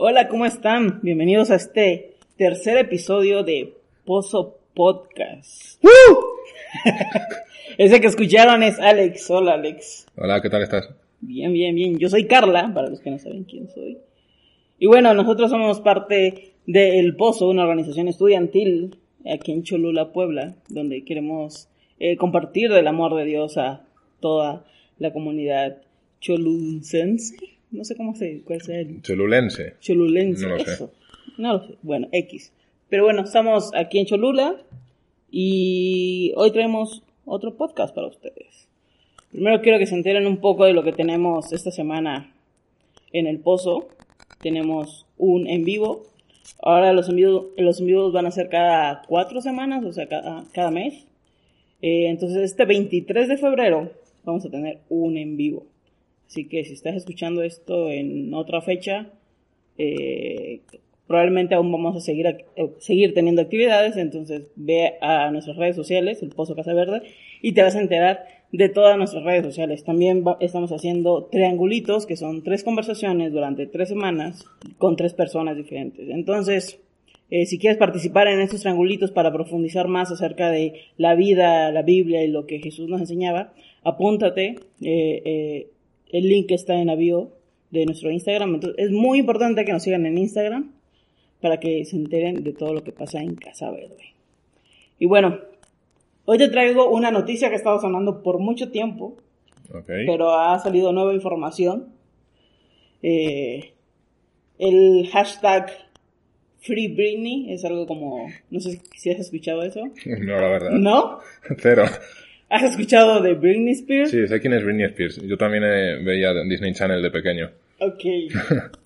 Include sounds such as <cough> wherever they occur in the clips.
Hola, ¿cómo están? Bienvenidos a este tercer episodio de Pozo Podcast. <laughs> Ese que escucharon es Alex. Hola, Alex. Hola, ¿qué tal estás? Bien, bien, bien. Yo soy Carla, para los que no saben quién soy. Y bueno, nosotros somos parte de El Pozo, una organización estudiantil aquí en Cholula, Puebla, donde queremos eh, compartir el amor de Dios a toda la comunidad choluncense. No sé cómo se cuál es el Cholulense. cholulense. No lo sé. No lo sé. Bueno, X. Pero bueno, estamos aquí en Cholula y hoy traemos otro podcast para ustedes. Primero quiero que se enteren un poco de lo que tenemos esta semana en el pozo. Tenemos un en vivo. Ahora los en los en vivos van a ser cada cuatro semanas, o sea, cada, cada mes. Eh, entonces este 23 de febrero vamos a tener un en vivo. Así que si estás escuchando esto en otra fecha, eh, probablemente aún vamos a seguir, eh, seguir teniendo actividades. Entonces ve a nuestras redes sociales, el Pozo Casa Verde, y te vas a enterar de todas nuestras redes sociales. También estamos haciendo triangulitos, que son tres conversaciones durante tres semanas con tres personas diferentes. Entonces, eh, si quieres participar en estos triangulitos para profundizar más acerca de la vida, la Biblia y lo que Jesús nos enseñaba, apúntate. El link está en la bio de nuestro Instagram. Entonces, es muy importante que nos sigan en Instagram para que se enteren de todo lo que pasa en Casa Verde. Y bueno, hoy te traigo una noticia que ha estado sonando por mucho tiempo, Ok. pero ha salido nueva información. Eh, el hashtag Free Britney es algo como, no sé si has escuchado eso. <laughs> No, la verdad. ¿No? Cero. ¿Has escuchado de Britney Spears? Sí, sé quién es Britney Spears. Yo también eh, veía Disney Channel de pequeño. Ok. <laughs>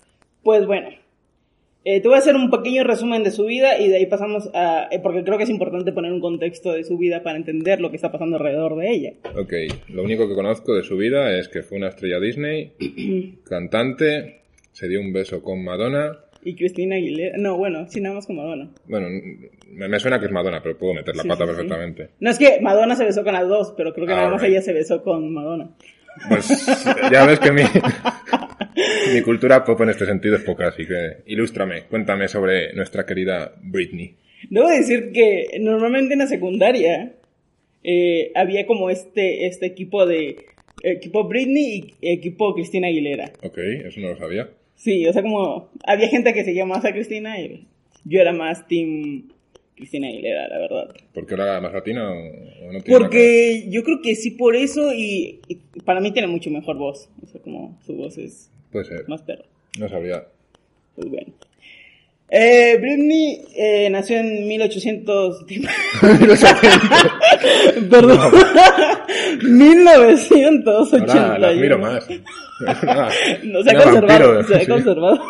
Pues bueno, eh, te voy a hacer un pequeño resumen de su vida y de ahí pasamos a... eh, porque creo que es importante poner un contexto de su vida para entender lo que está pasando alrededor de ella. Ok. Lo único que conozco de su vida es que fue una estrella Disney, <clears throat> cantante, se dio un beso con Madonna. Y Cristina Aguilera... No, bueno, sí, nada más con Madonna. Bueno, me, me suena que es Madonna, pero puedo meter la Sí, pata sí, sí. perfectamente. No es que Madonna se besó con las dos, pero creo que Ah, nada más ella se besó con Madonna. Pues ya ves que mi, mi cultura pop en este sentido es poca, así que ilústrame, cuéntame sobre nuestra querida Britney. Debo decir que normalmente en la secundaria eh, había como este, este equipo de... Equipo Britney y equipo Cristina Aguilera. Ok, eso no lo sabía. Sí, o sea, como había gente que seguía más a Cristina y yo era más team Cristina Aguilera, la verdad. ¿Por qué era más latina o, no tiene nada? Porque yo creo que sí por eso y, y para mí tiene mucho mejor voz. O sea, como su voz es Puede ser. más perro. No sabría. Pues bueno. Eh, Britney eh, nació en 1800... <laughs> Perdón. 1981. <laughs> Ahora la admiro más. <laughs> No se ha conservado. vampiro, se ha sí. conservado.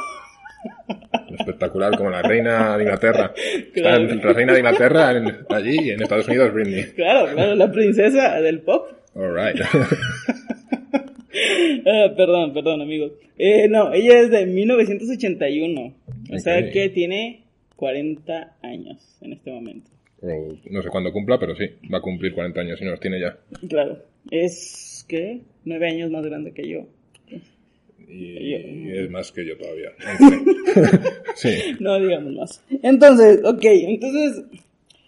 Espectacular, como la reina de Inglaterra. Claro. Está La reina de Inglaterra en- allí y en Estados Unidos Britney. Claro, claro, la princesa del pop. Alright. Ah, perdón, perdón, amigos. Eh, no, ella es de 1981. O sea que tiene 40 años en este momento. O no sé cuándo cumpla, pero sí, va a cumplir 40 años y nos tiene ya. Claro, es, ¿qué? 9 años más grande que yo. Y, y es más que yo todavía. <laughs> Sí. No digamos más. Entonces, ok, entonces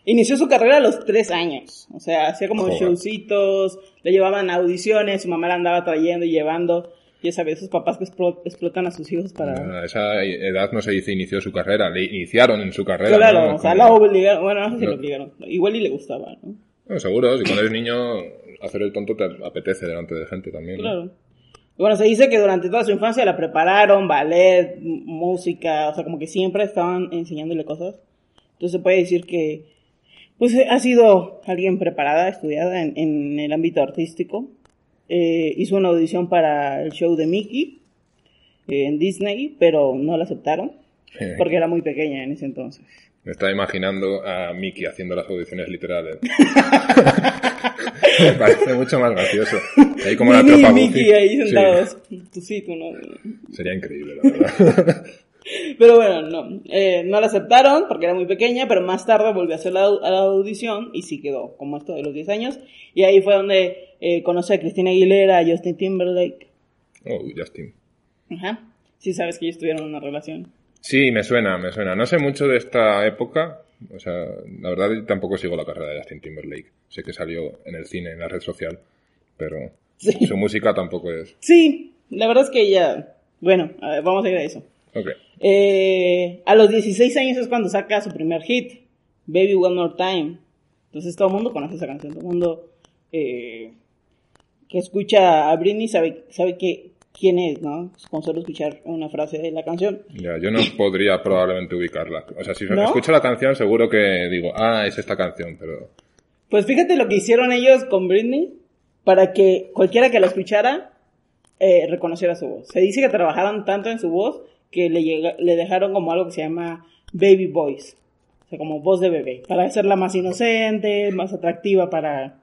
inició su carrera a los 3 años. O sea, hacía como Joder. showcitos, le llevaban a audiciones, su mamá la andaba trayendo y llevando. Ya sabes, esos papás que explo- explotan a sus hijos para... A esa edad no se dice inició su carrera, le iniciaron en su carrera. Claro, ¿no? o sea, Como- la obligaron, bueno, no sé si No. la obligaron, igual y le gustaba, ¿no? Bueno, seguro, si cuando eres niño hacer el tonto te apetece delante de gente también. ¿no? Claro. Bueno, se dice que durante toda su infancia la prepararon, ballet, música, o sea, como que siempre estaban enseñándole cosas. Entonces se puede decir que, pues, ha sido alguien preparada, estudiada en, en el ámbito artístico. Eh, hizo una audición para el show de Mickey eh, en Disney, pero no la aceptaron porque era muy pequeña en ese entonces. Me estaba imaginando a Mickey haciendo las audiciones literales. <laughs> Me parece mucho más gracioso. Ahí como la tropa Mickey ahí Sí, sentados. Tú sí, tú no. sería increíble, la verdad. <laughs> Pero bueno, no, eh, no la aceptaron porque era muy pequeña, pero más tarde volvió a hacer la, a la audición y sí quedó como esto de los 10 años. Y ahí fue donde eh, conoce a Cristina Aguilera, a Justin Timberlake. Oh, Justin. Ajá. Sí sabes que ellos tuvieron una relación. Sí, me suena, me suena. No sé mucho de esta época. O sea, la verdad tampoco sigo la carrera de Justin Timberlake. Sé que salió en el cine, en la red social, pero Sí. su música tampoco es. Sí, la verdad es que ella... Bueno, a ver, vamos a ir a eso. Ok. Eh, a los 16 años es cuando saca su primer hit, Baby One More Time. Entonces todo el mundo conoce esa canción, todo el mundo eh, que escucha a Britney sabe, sabe que, quién es, ¿no? Con solo escuchar una frase de la canción. Ya, yo no <coughs> podría probablemente ubicarla. O sea, si ¿No? escucho la canción, seguro que digo, ah, es esta canción, pero. Pues fíjate lo que hicieron ellos con Britney para que cualquiera que la escuchara eh, reconociera su voz. Se dice que trabajaron tanto en su voz que le, llega- le dejaron como algo que se llama baby voice, o sea, como voz de bebé, para hacerla más inocente, más atractiva para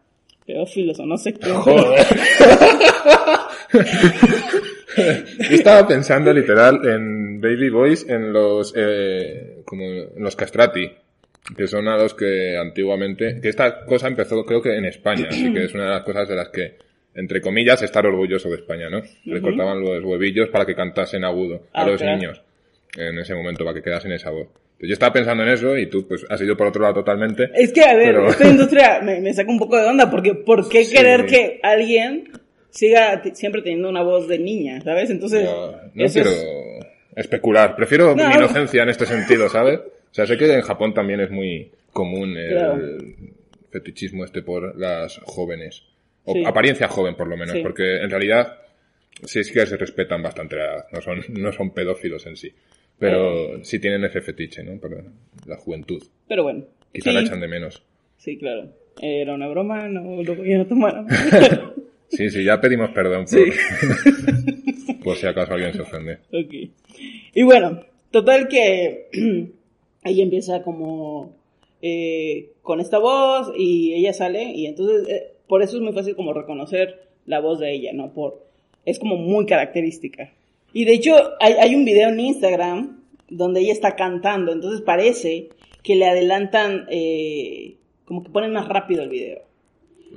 pedófilos o no sé qué. <laughs> Joder. Yo estaba pensando literal en Baby Boys, en los, eh, como los castrati, que son a los que antiguamente, que esta cosa empezó creo que en España, así que es una de las cosas de las que, entre comillas, estar orgulloso de España, ¿no? Le cortaban los huevillos para que cantasen agudo a Ah, los claro. niños en ese momento, para que quedasen esa voz. Entonces, yo estaba pensando en eso y tú pues has ido por otro lado totalmente. Es que, a ver, Pero- esta industria me, me saca un poco de onda, porque ¿por qué Sí. querer que alguien siga siempre teniendo una voz de niña, ¿sabes? Entonces, No, no eso quiero es- especular. Prefiero No. mi inocencia en este sentido, ¿sabes? O sea, sé que en Japón también es muy común el Claro. fetichismo este por las jóvenes. O Sí. apariencia joven, por lo menos. Sí. Porque en realidad sí es que se respetan bastante la edad. No son, <laughs> no son pedófilos en sí. Pero sí tienen ese fetiche, ¿no? Por la juventud. Pero bueno. Quizá sí, la echan de menos. sí, claro. Era una broma, no lo voy a tomar. <laughs> Sí, sí, ya pedimos perdón por, <laughs> por si acaso alguien se ofende. Ok. Y bueno, total que <clears throat> ahí empieza como eh, con esta voz y ella sale y entonces eh, por eso es muy fácil como reconocer la voz de ella, ¿no? Por, es como muy característica. Y de hecho hay, hay un video en Instagram donde ella está cantando, entonces parece que le adelantan, eh, como que ponen más rápido el video.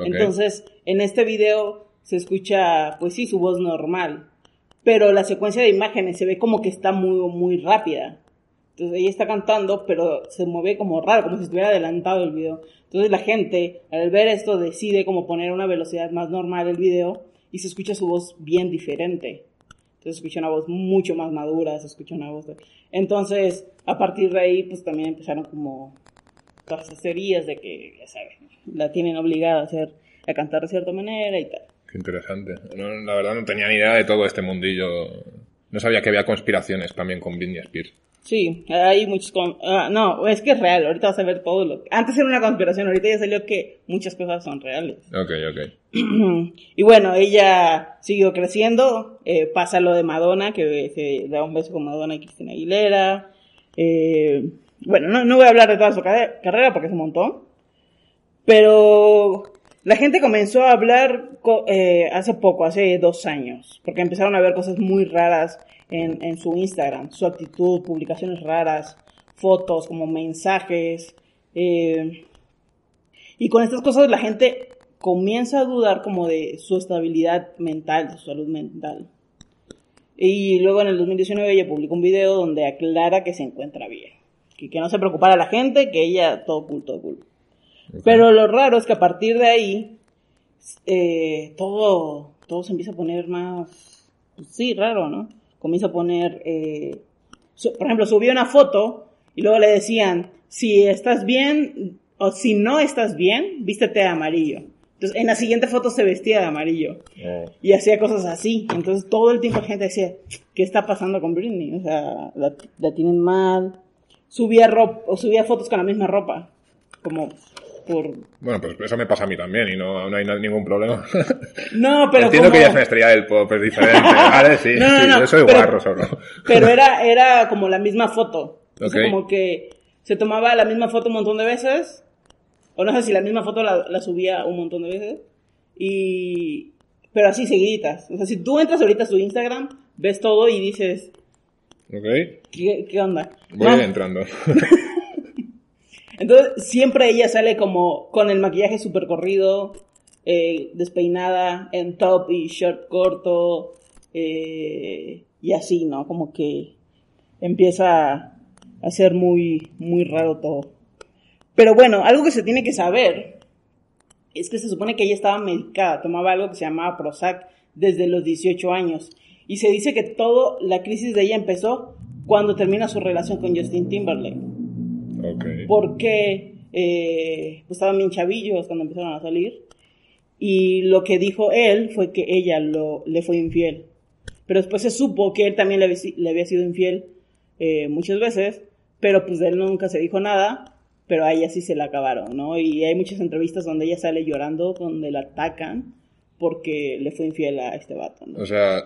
Entonces, en este video se escucha, pues sí, su voz normal, pero la secuencia de imágenes se ve como que está muy, muy rápida. Entonces ella está cantando, pero se mueve como raro, como si estuviera adelantado el video. Entonces la gente, al ver esto, decide como poner una velocidad más normal el video y se escucha su voz bien diferente. Entonces se escucha una voz mucho más madura, se escucha una voz... de- Entonces, a partir de ahí, pues también empezaron como teorías de que, ya saben, la tienen obligada a hacer, a cantar de cierta manera y tal. Qué interesante. No, la verdad no tenía ni idea de todo este mundillo. No sabía que había conspiraciones también con Britney Spears. Sí, hay muchos... con- ah, no, es que es real, ahorita vas a ver todo lo... Antes era una conspiración, ahorita ya salió que muchas cosas son reales. Ok, ok. <clears throat> y bueno, ella siguió creciendo, eh, pasa lo de Madonna, que se da un beso con Madonna y Cristina Aguilera. eh, bueno, no, no voy a hablar de toda su carre- carrera porque es un montón. Pero la gente comenzó a hablar co- eh, hace poco, hace dos años, porque empezaron a ver cosas muy raras en, en su Instagram, su actitud, publicaciones raras, fotos, como mensajes. eh, y con estas cosas la gente comienza a dudar como de su estabilidad mental, de su salud mental. Y luego en el 2019 ella publicó un video donde aclara que se encuentra bien. Que, que no se preocupara la gente, que ella todo cool, todo cool. Ok. Pero lo raro es que a partir de ahí eh, todo, todo se empieza a poner más, pues sí, raro, ¿no? Comienza a poner, eh, su- por ejemplo, subió una foto y luego le decían, si estás bien o si no estás bien, vístete de amarillo. Entonces, en la siguiente foto se vestía de amarillo y hacía cosas así. Entonces, todo el tiempo la gente decía, ¿qué está pasando con Britney? O sea, la, la tienen mal. Subía ropa, o subía fotos con la misma ropa. Como por... Bueno, pues eso me pasa a mí también y no, no hay ningún problema. <laughs> No, pero Entiendo como... que ella es una estrella del pop, es diferente. <laughs> Vale, sí, No, no, sí, no, yo soy pero- guarro solo. Pero era, <laughs> era como la misma foto. O sea, Ok. como que se tomaba la misma foto un montón de veces. O no sé si la misma foto la, la subía un montón de veces. Y... Pero así seguiditas. O sea, si tú entras ahorita a su Instagram, ves todo y dices, Ok, ¿qué, qué onda? voy No. entrando. Entonces, siempre ella sale como con el maquillaje súper corrido, eh, despeinada, en top y short corto, eh, y así, ¿no? Como que empieza a ser muy, muy raro todo. Pero bueno, algo que se tiene que saber es que se supone que ella estaba medicada, tomaba algo que se llamaba Prozac desde los 18 años. Y se dice que toda la crisis de ella empezó cuando termina su relación con Justin Timberlake. Porque eh, pues estaban bien chavillos cuando empezaron a salir. Y lo que dijo él fue que ella lo, le fue infiel. Pero después se supo que él también le, había si- le había sido infiel eh, muchas veces, pero pues de él nunca se dijo nada, pero a ella sí se la acabaron, ¿no? Y hay muchas entrevistas donde ella sale llorando, donde la atacan porque le fue infiel a este vato, ¿no? O sea,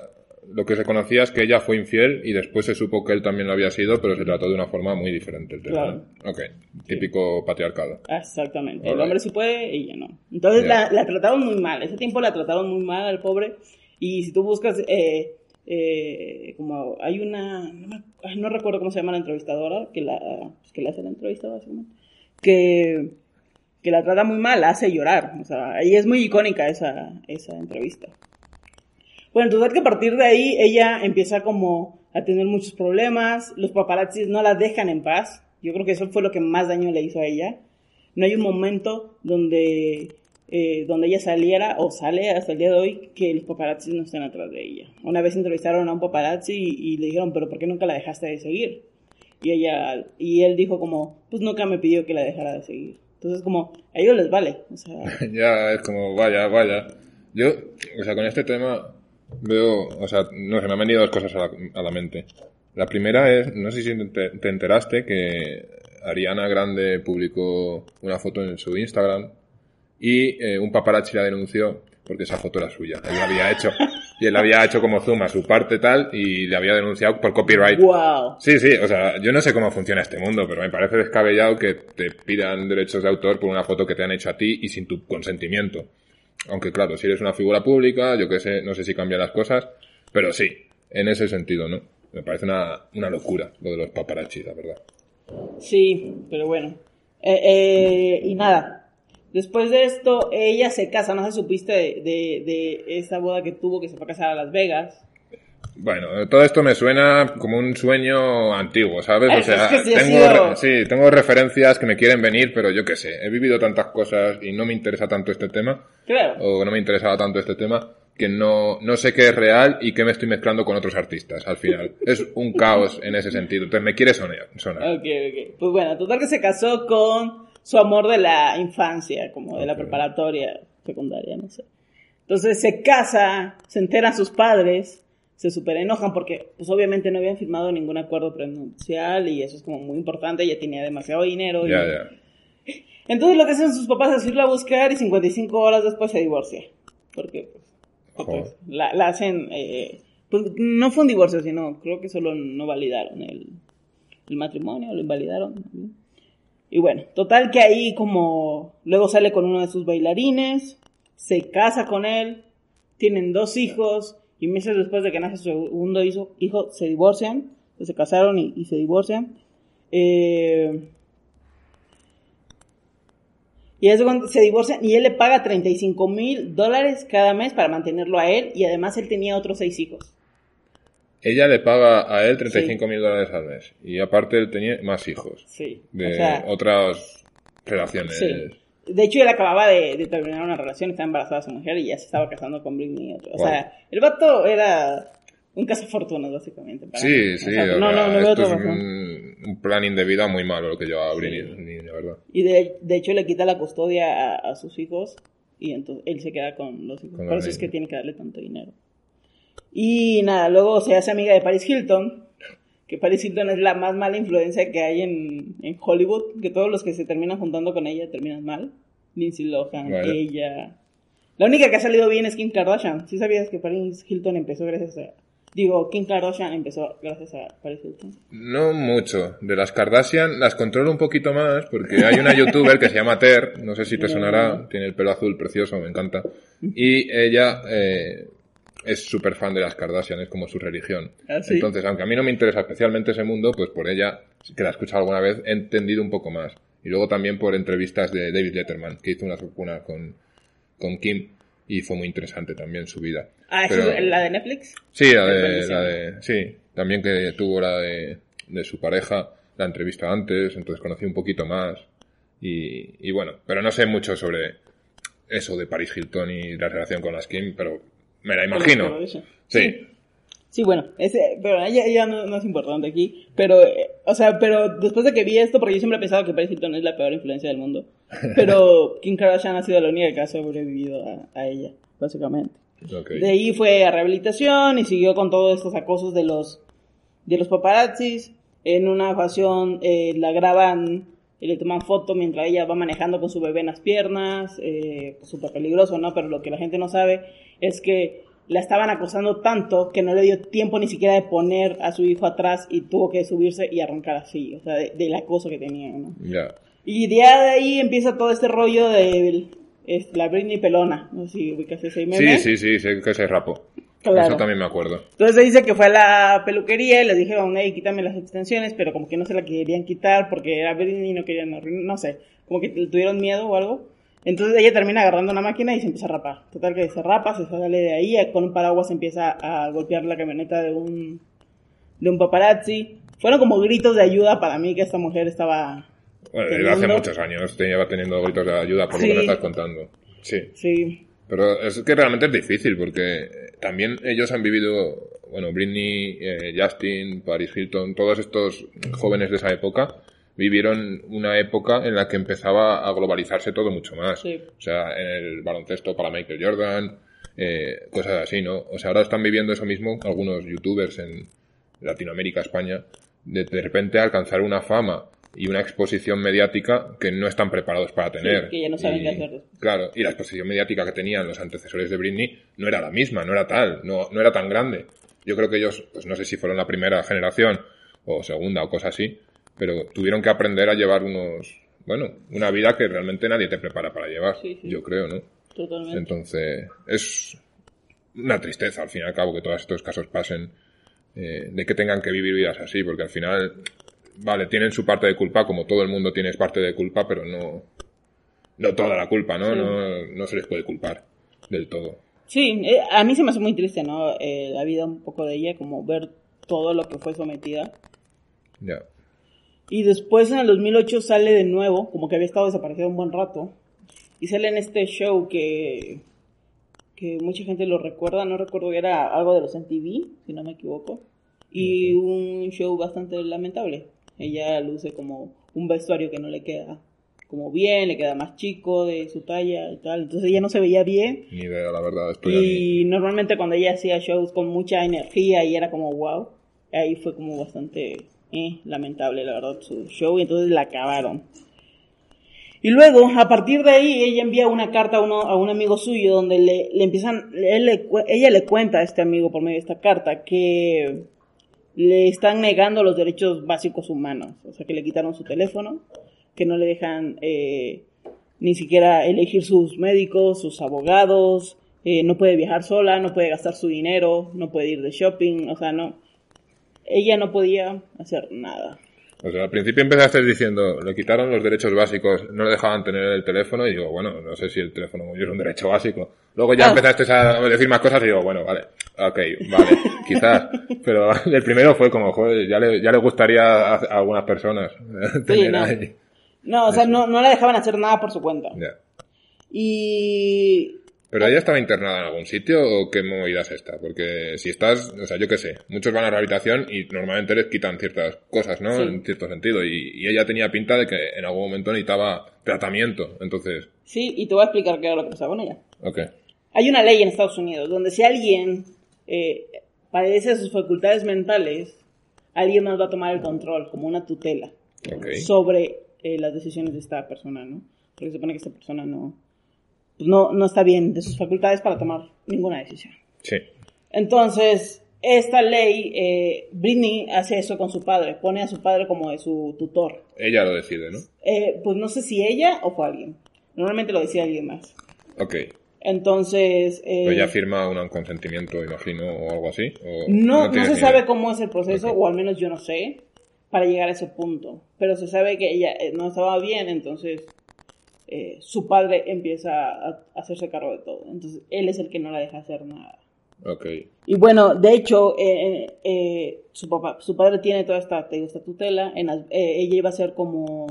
lo que se conocía es que ella fue infiel y después se supo que él también lo había sido, pero se trató de una forma muy diferente el tema. Claro. ¿no? Ok, típico patriarcado. Exactamente. El hombre sí puede, ella no. Entonces Ya. la, la trataron muy mal. Ese tiempo la trataron muy mal al pobre. Y si tú buscas, eh, eh, como hay una, no, me- no recuerdo cómo se llama la entrevistadora, que la, pues, que le hace la entrevista básicamente, que, que la trata muy mal, la hace llorar. O sea, y es muy icónica esa, esa entrevista. Bueno, entonces que a partir de ahí ella empieza como a tener muchos problemas, los paparazzis no la dejan en paz, yo creo que eso fue lo que más daño le hizo a ella. No hay un momento donde, eh, donde ella saliera o sale hasta el día de hoy que los paparazzis no estén atrás de ella. Una vez entrevistaron a un paparazzi y, y le dijeron, pero ¿por qué nunca la dejaste de seguir? Y ella, y él dijo como, pues nunca me pidió que la dejara de seguir. Entonces como, a ellos les vale, o sea, <laughs> ya es como, vaya, vaya. Yo, o sea, con este tema veo, o sea, no sé, me han venido dos cosas a la, a la mente. La primera es, no sé si te, te enteraste que Ariana Grande publicó una foto en su Instagram y eh, un paparazzi la denunció porque esa foto era suya. Él la había hecho y él había hecho como zoom a su parte tal y le había denunciado por copyright. wow. Sí, sí, o sea, yo no sé cómo funciona este mundo, pero me parece descabellado que te pidan derechos de autor por una foto que te han hecho a ti y sin tu consentimiento. Aunque claro, si eres una figura pública, yo que sé, no sé si cambian las cosas, pero sí, en ese sentido, ¿no? Me parece una, una locura lo de los paparazzi, la verdad. Sí, pero bueno. Eh, eh, y nada. Después de esto, ella se casa. No sé supiste de, de, de esa boda que tuvo que se fue a casar a Las Vegas. Bueno, todo esto me suena como un sueño antiguo, ¿sabes? O sea, es que sí tengo, sido- sí, tengo referencias que me quieren venir, pero yo qué sé, he vivido tantas cosas y no me interesa tanto este tema, Claro. o no me interesaba tanto este tema, que no, no sé qué es real y que me estoy mezclando con otros artistas al final. es un caos en ese sentido. Entonces me quiere sonar. sonar. Ok, ok. Pues bueno, total que se casó con su amor de la infancia, como de la preparatoria, secundaria, no sé. Entonces se casa, se enteran sus padres, se super enojan porque pues obviamente no habían firmado ningún acuerdo prenupcial y eso es como muy importante, ella tenía demasiado dinero. y- Ya, ya. Entonces lo que hacen sus papás es irla a buscar y 55 horas después se divorcia. Porque pues, pues, la, la hacen... eh, pues, no fue un divorcio, sino creo que solo no validaron el, el matrimonio, lo invalidaron. Y bueno, total que ahí como luego sale con uno de sus bailarines, se casa con él, tienen dos hijos y meses después de que nace su segundo hijo, hijo se divorcian, pues se casaron y, y se divorcian. Eh, y es cuando se divorcian y él le paga 35 mil dólares cada mes para mantenerlo a él y además él tenía otros seis hijos. Ella le paga a él 35 mil dólares al mes. Y aparte él tenía más hijos. Sí. De o sea, otras relaciones. Sí. De hecho, él acababa de, de terminar una relación, estaba embarazada su mujer y ya se estaba casando con Britney. Otro. O Wow. sea, el vato era un cazafortunas, básicamente. para mí. Sí, O sí, sea, o no, sea, no, no esto otra es un, un planning de vida muy malo lo que lleva Britney, la verdad. Y de, de hecho le quita la custodia a, a sus hijos y entonces él se queda con los hijos. Con Por eso es que tiene que darle tanto dinero. Y nada, luego se hace amiga de Paris Hilton, que Paris Hilton es la más mala influencia que hay en, en Hollywood, que todos los que se terminan juntando con ella terminan mal. Lindsay Lohan, Vale. ella. La única que ha salido bien es Kim Kardashian. ¿Sí sabías que Paris Hilton empezó gracias a... Digo, Kim Kardashian empezó gracias a Paris Hilton. No mucho. De las Kardashian las controlo un poquito más porque hay una youtuber que se llama Ter, no sé si te <laughs> sonará, tiene el pelo azul precioso, me encanta. Y ella eh, es súper fan de las Kardashian, es como su religión. ¿Ah, sí? Entonces, aunque a mí no me interesa especialmente ese mundo, pues por ella, que la he escuchado alguna vez, he entendido un poco más. Y luego también por entrevistas de David Letterman, que hizo una, una con, con Kim y fue muy interesante también su vida. Ah, ¿esa Pero- es la de Netflix? Sí, la de, la de, sí, también que tuvo la de de su pareja, la entrevista antes, entonces conocí un poquito más. Y, y bueno, pero no sé mucho sobre eso de Paris Hilton y la relación con la Kim, pero me la imagino. Sí. Sí, bueno, ese, pero ella, ella no, no, es importante aquí, pero, eh, o sea, pero después de que vi esto, porque yo siempre he pensado que Paris Hilton es la peor influencia del mundo, <laughs> pero Kim Kardashian ha sido la única que ha sobrevivido a, a ella, básicamente. Okay. De ahí fue a rehabilitación y siguió con todos estos acosos de los, de los paparazzis. En una ocasión eh, la graban y le toman foto mientras ella va manejando con su bebé en las piernas, eh, súper peligroso, ¿no? Pero lo que la gente no sabe es que la estaban acosando tanto que no le dio tiempo ni siquiera de poner a su hijo atrás y tuvo que subirse y arrancar así, o sea, de, del acoso que tenía, ¿no? Ya. Y de ahí empieza todo este rollo de es la Britney Pelona, no sé si ubicas ese meme. Sí, sí, sí, sé que se rapó. Claro. Eso también me acuerdo. Entonces dice que fue a la peluquería y le dijeron, hey, quítame las extensiones, pero como que no se la querían quitar porque era Britney y no querían, no sé, como que tuvieron miedo o algo. Entonces ella termina agarrando una máquina y se empieza a rapar. Total que se rapa, se sale de ahí, con un paraguas empieza a golpear la camioneta de un, de un paparazzi. Fueron como gritos de ayuda para mí que esta mujer estaba... Bueno, hace muchos años lleva teniendo gritos de ayuda por sí. lo que me estás contando. Sí. Sí. Pero es que realmente es difícil porque también ellos han vivido, bueno, Britney, eh, Justin, Paris Hilton, todos estos jóvenes de esa época vivieron una época en la que empezaba a globalizarse todo mucho más. Sí. O sea, en el baloncesto para Michael Jordan, eh, cosas así, ¿no? O sea, ahora están viviendo eso mismo algunos youtubers en Latinoamérica, España, de de repente alcanzar una fama y una exposición mediática que no están preparados para tener. Sí, que ya no saben y, qué hacer. Claro, y la exposición mediática que tenían los antecesores de Britney no era la misma, no era tal, no, no era tan grande. Yo creo que ellos, pues no sé si fueron la primera generación o segunda o cosa así, pero tuvieron que aprender a llevar unos, bueno, una vida que realmente nadie te prepara para llevar, Sí, sí. yo creo, ¿no? Totalmente. Entonces, es una tristeza al fin y al cabo que todos estos casos pasen, eh, de que tengan que vivir vidas así, porque al final, vale, tienen su parte de culpa, como todo el mundo tiene parte de culpa, pero no, no toda la culpa, ¿no? Sí. No, no se les puede culpar del todo. Sí, eh, a mí se me hace muy triste, ¿no? Eh, la vida un poco de ella, como ver todo lo que fue sometida. Ya. Y después en el 2008 sale de nuevo, como que había estado desaparecido un buen rato. Y sale en este show que, que mucha gente lo recuerda, no recuerdo que era algo de los MTV, si no me equivoco. Y un show bastante lamentable. Ella luce como un vestuario que no le queda como bien, le queda más chico de su talla y tal. Entonces ella no se veía bien. Ni idea, la verdad. Y normalmente cuando ella hacía shows con mucha energía y era como wow, ahí fue como bastante eh, lamentable, la verdad, su show y entonces la acabaron. Y luego, a partir de ahí, ella envía una carta a, uno, a un amigo suyo donde le, le empiezan, él le, ella le cuenta a este amigo por medio de esta carta que le están negando los derechos básicos humanos, o sea que le quitaron su teléfono, que no le dejan eh, ni siquiera elegir sus médicos, sus abogados, eh, no puede viajar sola, no puede gastar su dinero, no puede ir de shopping, o sea, no, ella no podía hacer nada. O sea, al principio empezaste diciendo, le quitaron los derechos básicos, no le dejaban tener el teléfono, y digo, bueno, no sé si el teléfono móvil es un derecho básico. Luego ya Ah. empezaste a decir más cosas y digo, bueno, vale, ok, vale, <laughs> quizás. Pero <laughs> el primero fue como, joder, ya le, ya le gustaría a, a algunas personas tener no. ahí. No, o sea, no, no la dejaban hacer nada por su cuenta. Ya. Y ¿Pero ella estaba internada en algún sitio o qué movida es esta? Porque si estás, o sea, yo qué sé, muchos van a rehabilitación y normalmente les quitan ciertas cosas, ¿no? Sí. En cierto sentido. Y, y ella tenía pinta de que en algún momento necesitaba tratamiento. Entonces, sí, y te voy a explicar qué era lo que pasaba con ella. ok. Hay una ley en Estados Unidos donde si alguien eh, padece sus facultades mentales, alguien más va a tomar el control, como una tutela, sobre eh, las decisiones de esta persona, ¿no? Porque se supone que esta persona no, no, no está bien de sus facultades para tomar ninguna decisión. Sí. Entonces, esta ley, eh, Britney hace eso con su padre, pone a su padre como de su tutor. Ella lo decide, ¿no? Eh, pues no sé si ella o fue alguien. Normalmente lo decía alguien más. Ok. Entonces, eh, Pero ella firma un consentimiento, imagino, o algo así. o no, no, se sabe idea? cómo es el proceso, o al menos yo no sé, para llegar a ese punto. Pero se sabe que ella eh, no estaba bien, entonces eh, su padre empieza a, hacerse cargo de todo. Entonces, él es el que no la deja hacer nada. Ok. Y bueno, de hecho, eh, eh, su papá, su padre tiene toda esta, esta tutela. En eh, ella iba a ser como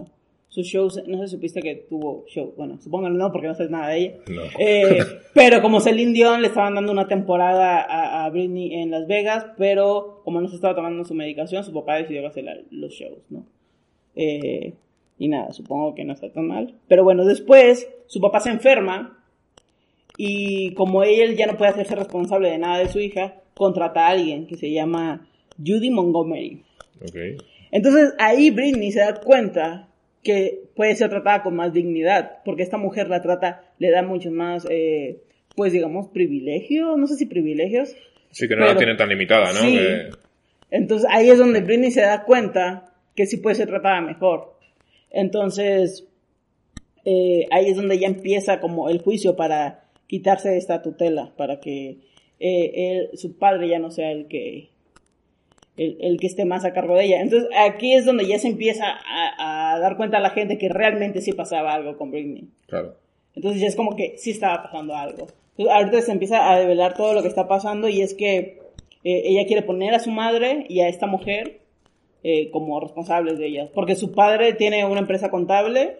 sus shows. No sé si supiste que tuvo show. Bueno, supongo que no, porque no sé nada de ella. No. <laughs> Pero como Celine Dion le estaban dando una temporada a, a Britney en Las Vegas, pero como no se estaba tomando su medicación, su papá decidió hacer la- los shows, ¿no? Y nada, supongo que no está tan mal. Pero bueno, después su papá se enferma y como él ya no puede hacerse responsable de nada de su hija, contrata a alguien que se llama Judy Montgomery. Ok. Entonces ahí Britney se da cuenta que puede ser tratada con más dignidad, porque esta mujer la trata, le da muchos más, eh, pues digamos, privilegios, no sé si privilegios. Sí, que no la tienen tan limitada, ¿no? Sí. Que- Entonces ahí es donde Britney se da cuenta que sí puede ser tratada mejor. Entonces eh, ahí es donde ya empieza como el juicio para quitarse esta tutela, para que eh, él, su padre ya no sea el que el, el que esté más a cargo de ella. Entonces aquí es donde ya se empieza a, a dar cuenta a la gente que realmente sí pasaba algo con Britney. Claro. Entonces ya es como que sí estaba pasando algo. Entonces, ahorita se empieza a develar todo lo que está pasando y es que eh, ella quiere poner a su madre y a esta mujer eh, como responsables de ellas. Porque su padre tiene una empresa contable,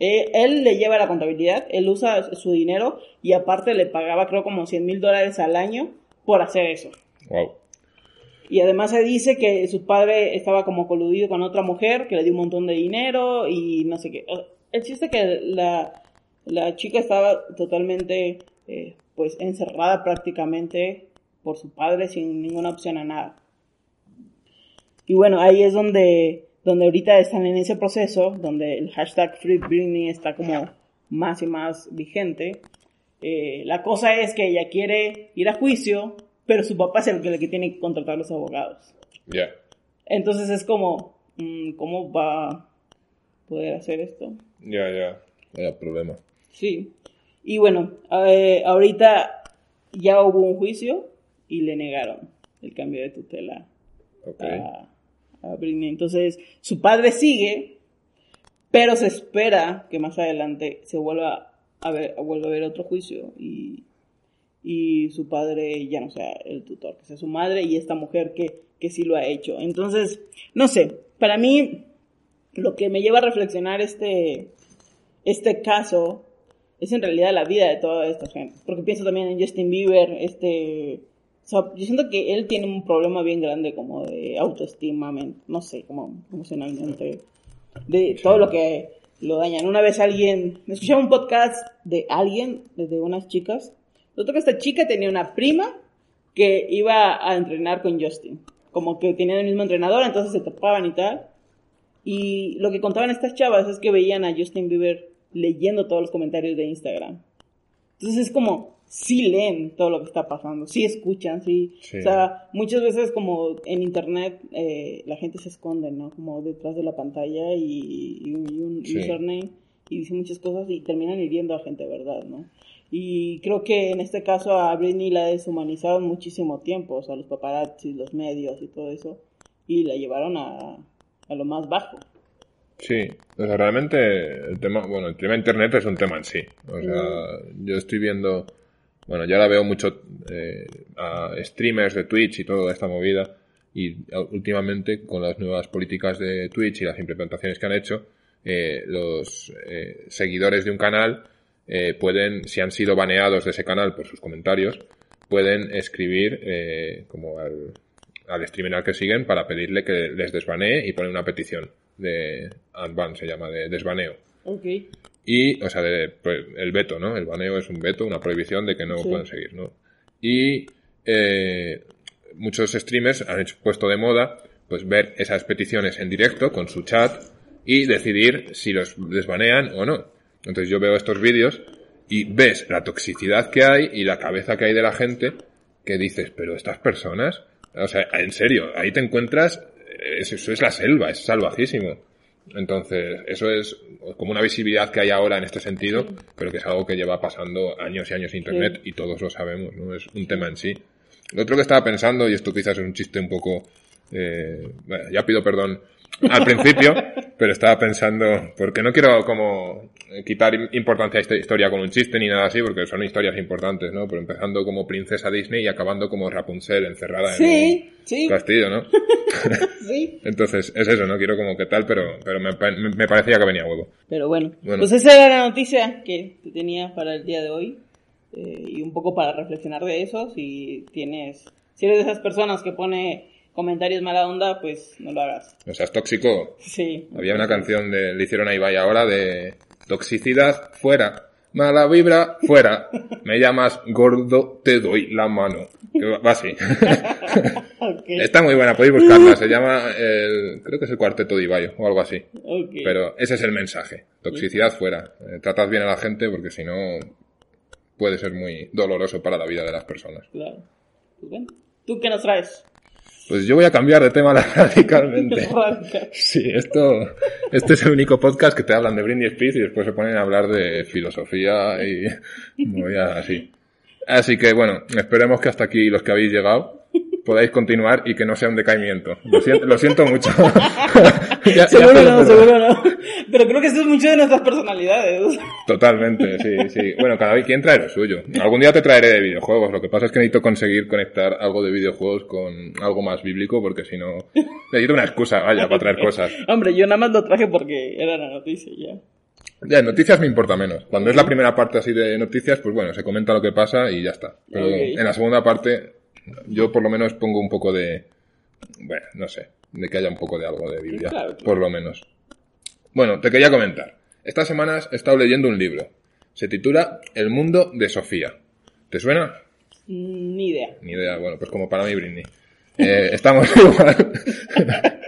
eh, él le lleva la contabilidad, él usa su dinero y aparte le pagaba creo como 100 mil dólares al año por hacer eso. Wow. Y además se dice que su padre estaba como coludido con otra mujer que le dio un montón de dinero y no sé qué. El chiste es que la, la chica estaba totalmente eh, pues encerrada prácticamente por su padre sin ninguna opción a nada. Y bueno, ahí es donde, donde ahorita están en ese proceso, donde el hashtag Free Britney está como más y más vigente. Eh, la cosa es que ella quiere ir a juicio, pero su papá es el que, el que tiene que contratar los abogados. Ya. Entonces es como, mm, ¿cómo va a poder hacer esto? Ya, ya. Vaya problema. Sí. Y bueno, eh, ahorita ya hubo un juicio y le negaron el cambio de tutela Ok. a, a. Entonces, su padre sigue, pero se espera que más adelante se vuelva a ver, vuelva a haber otro juicio y, y su padre ya no sea el tutor, que sea su madre y esta mujer que, que sí lo ha hecho. Entonces, no sé, para mí lo que me lleva a reflexionar este, este caso es en realidad la vida de toda esta gente. Porque pienso también en Justin Bieber, este... o sea, yo siento que él tiene un problema bien grande como de autoestima, no sé, como emocionalmente, de todo lo que lo dañan. Una vez alguien, me escuchaba un podcast de alguien, de unas chicas, Noto que esta chica tenía una prima que iba a entrenar con Justin. Como que tenían el mismo entrenador, entonces se topaban y tal. Y lo que contaban estas chavas es que veían a Justin Bieber leyendo todos los comentarios de Instagram. Entonces es como, sí leen todo lo que está pasando, sí escuchan, sí. Sí. O sea, muchas veces como en internet eh, la gente se esconde, ¿no? Como detrás de la pantalla y, y un, Sí. username y dice muchas cosas y terminan hiriendo a gente, ¿verdad? ¿no? Y creo que en este caso a Britney la deshumanizaron muchísimo tiempo, o sea, los paparazzi, los medios y todo eso, y la llevaron a, a lo más bajo. Sí, o sea, realmente el tema, bueno, el tema internet es un tema en sí. O sea, yo estoy viendo, bueno, ya ahora veo mucho eh, a streamers de Twitch y toda esta movida y últimamente con las nuevas políticas de Twitch y las implementaciones que han hecho, eh, los eh, seguidores de un canal eh, pueden, si han sido baneados de ese canal por sus comentarios, pueden escribir eh, como al, al streamer al que siguen para pedirle que les desbanee y poner una petición de unban, se llama, de desbaneo. Ok. Y, o sea, de, pues, el veto, ¿no? El baneo es un veto, una prohibición de que no Sí. puedan seguir, ¿no? Y eh, muchos streamers han hecho, puesto de moda pues ver esas peticiones en directo con su chat y decidir si los desbanean o no. Entonces yo veo estos vídeos y ves la toxicidad que hay y la cabeza que hay de la gente que dices, pero estas personas, o sea, en serio, ahí te encuentras, es- eso es la selva, es salvajísimo. Entonces, eso es como una visibilidad que hay ahora en este sentido, pero que es algo que lleva pasando años y años en Internet y todos lo sabemos, ¿no? Es un tema en sí. Lo otro que estaba pensando, y esto quizás es un chiste un poco, eh, bueno, ya pido perdón al principio, <laughs> pero estaba pensando, porque no quiero como quitar importancia a esta historia con un chiste ni nada así, porque son historias importantes, ¿no? Pero empezando como princesa Disney y acabando como Rapunzel encerrada en un castillo, ¿no? <laughs> sí. Entonces, es eso, ¿no? Quiero como que tal, pero, pero me, me, parecía que venía huevo. Pero bueno. Pues esa era la noticia que tenía para el día de hoy. Eh, y un poco para reflexionar de eso, si tienes, si eres de esas personas que pone comentarios mala onda, pues no lo hagas. O sea, es tóxico. Sí. Había una canción de, le hicieron ahí vaya ahora de toxicidad fuera, mala vibra fuera, me llamas gordo, te doy la mano. Va así. <laughs> Está muy buena, podéis buscarla. Se llama, el, creo que es el cuarteto de Ibayo o algo así. Pero ese es el mensaje. Toxicidad fuera. Eh, tratas bien a la gente porque si no puede ser muy doloroso para la vida de las personas. Claro. ¿Tú qué nos traes? Pues yo voy a cambiar de tema <laughs> radicalmente. sí, esto, este es el único podcast que te hablan de Britney Spears y después se ponen a hablar de filosofía y muy así. Así que bueno, esperemos que hasta aquí los que habéis llegado podáis continuar y que no sea un decaimiento. Lo siento, lo siento mucho. <laughs> seguro no, seguro no. Pero creo que esto es mucho de nuestras personalidades. Totalmente, sí, sí. Bueno, cada vez quien trae lo suyo. Algún día te traeré de videojuegos. Lo que pasa es que necesito conseguir conectar algo de videojuegos con algo más bíblico porque si no... Necesito una excusa, vaya, para traer cosas. <laughs> Hombre, yo nada más lo traje porque era la noticia ya. Ya, noticias me importa menos. Cuando es la primera parte así de noticias, pues bueno, se comenta lo que pasa y ya está. Pero en la segunda parte yo por lo menos pongo un poco de, bueno, no sé, de que haya un poco de algo de Biblia, por lo menos. Bueno, te quería comentar. Estas semanas he estado leyendo un libro. Se titula El mundo de Sofía. ¿Te suena? Ni idea. Ni idea, bueno, pues como para mí, Britney. Eh, <laughs> estamos igual. <laughs>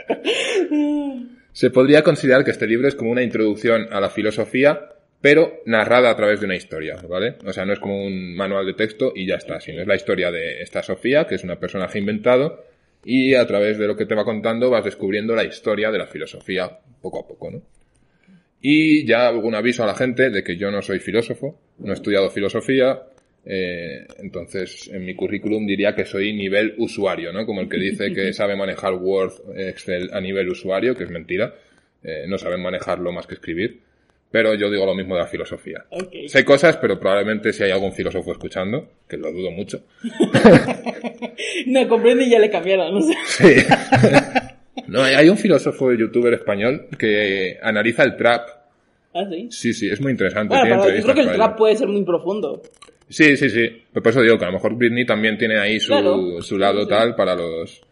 Se podría considerar que este libro es como una introducción a la filosofía pero narrada a través de una historia, ¿vale? O sea, no es como un manual de texto y ya está, sino es la historia de esta Sofía, que es una personaje inventado, y a través de lo que te va contando vas descubriendo la historia de la filosofía poco a poco, ¿no? Y ya algún aviso a la gente de que yo no soy filósofo, no he estudiado filosofía, eh, entonces en mi currículum diría que soy nivel usuario, ¿no? Como el que dice que <laughs> sabe manejar Word, Excel a nivel usuario, que es mentira, eh, no saben manejarlo más que escribir. Pero yo digo lo mismo de la filosofía. Sé cosas, pero probablemente si hay algún filósofo escuchando, que lo dudo mucho. <laughs> no, comprende y ya le cambiaron, no sé. Sí. <laughs> no, hay un filósofo youtuber español que analiza el trap. ¿Ah, sí? Sí, sí, es muy interesante. Bueno, yo creo que el trap puede ser muy profundo. Sí, sí, sí. Por eso digo que a lo mejor Britney también tiene ahí su, su lado tal para los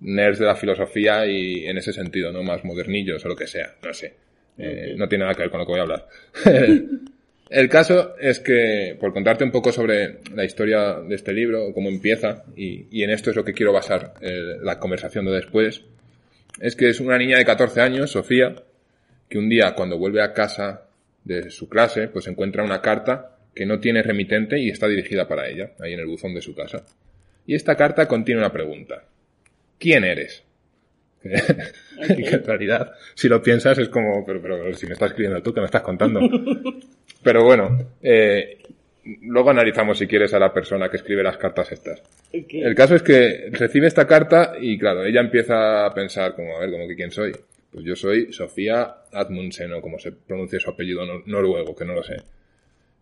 nerds de la filosofía y en ese sentido, ¿no? Más modernillos o lo que sea, no sé. Eh, no tiene nada que ver con lo que voy a hablar. <laughs> El caso es que, por contarte un poco sobre la historia de este libro, cómo empieza, y, en esto es lo que quiero basar eh, la conversación de después, es que es una niña de 14 años, Sofía, que un día cuando vuelve a casa de su clase, pues encuentra una carta que no tiene remitente y está dirigida para ella, ahí en el buzón de su casa. Y esta carta contiene una pregunta. ¿Quién eres? <laughs> que en realidad, si lo piensas, es como, pero, pero si me estás escribiendo tú, que me estás contando? <laughs> pero bueno, eh, luego analizamos si quieres a la persona que escribe las cartas estas. El caso es que recibe esta carta y claro, ella empieza a pensar como, a ver, como que quién soy. Pues yo soy Sofía Admundsen o como se pronuncia su apellido noruego, que no lo sé.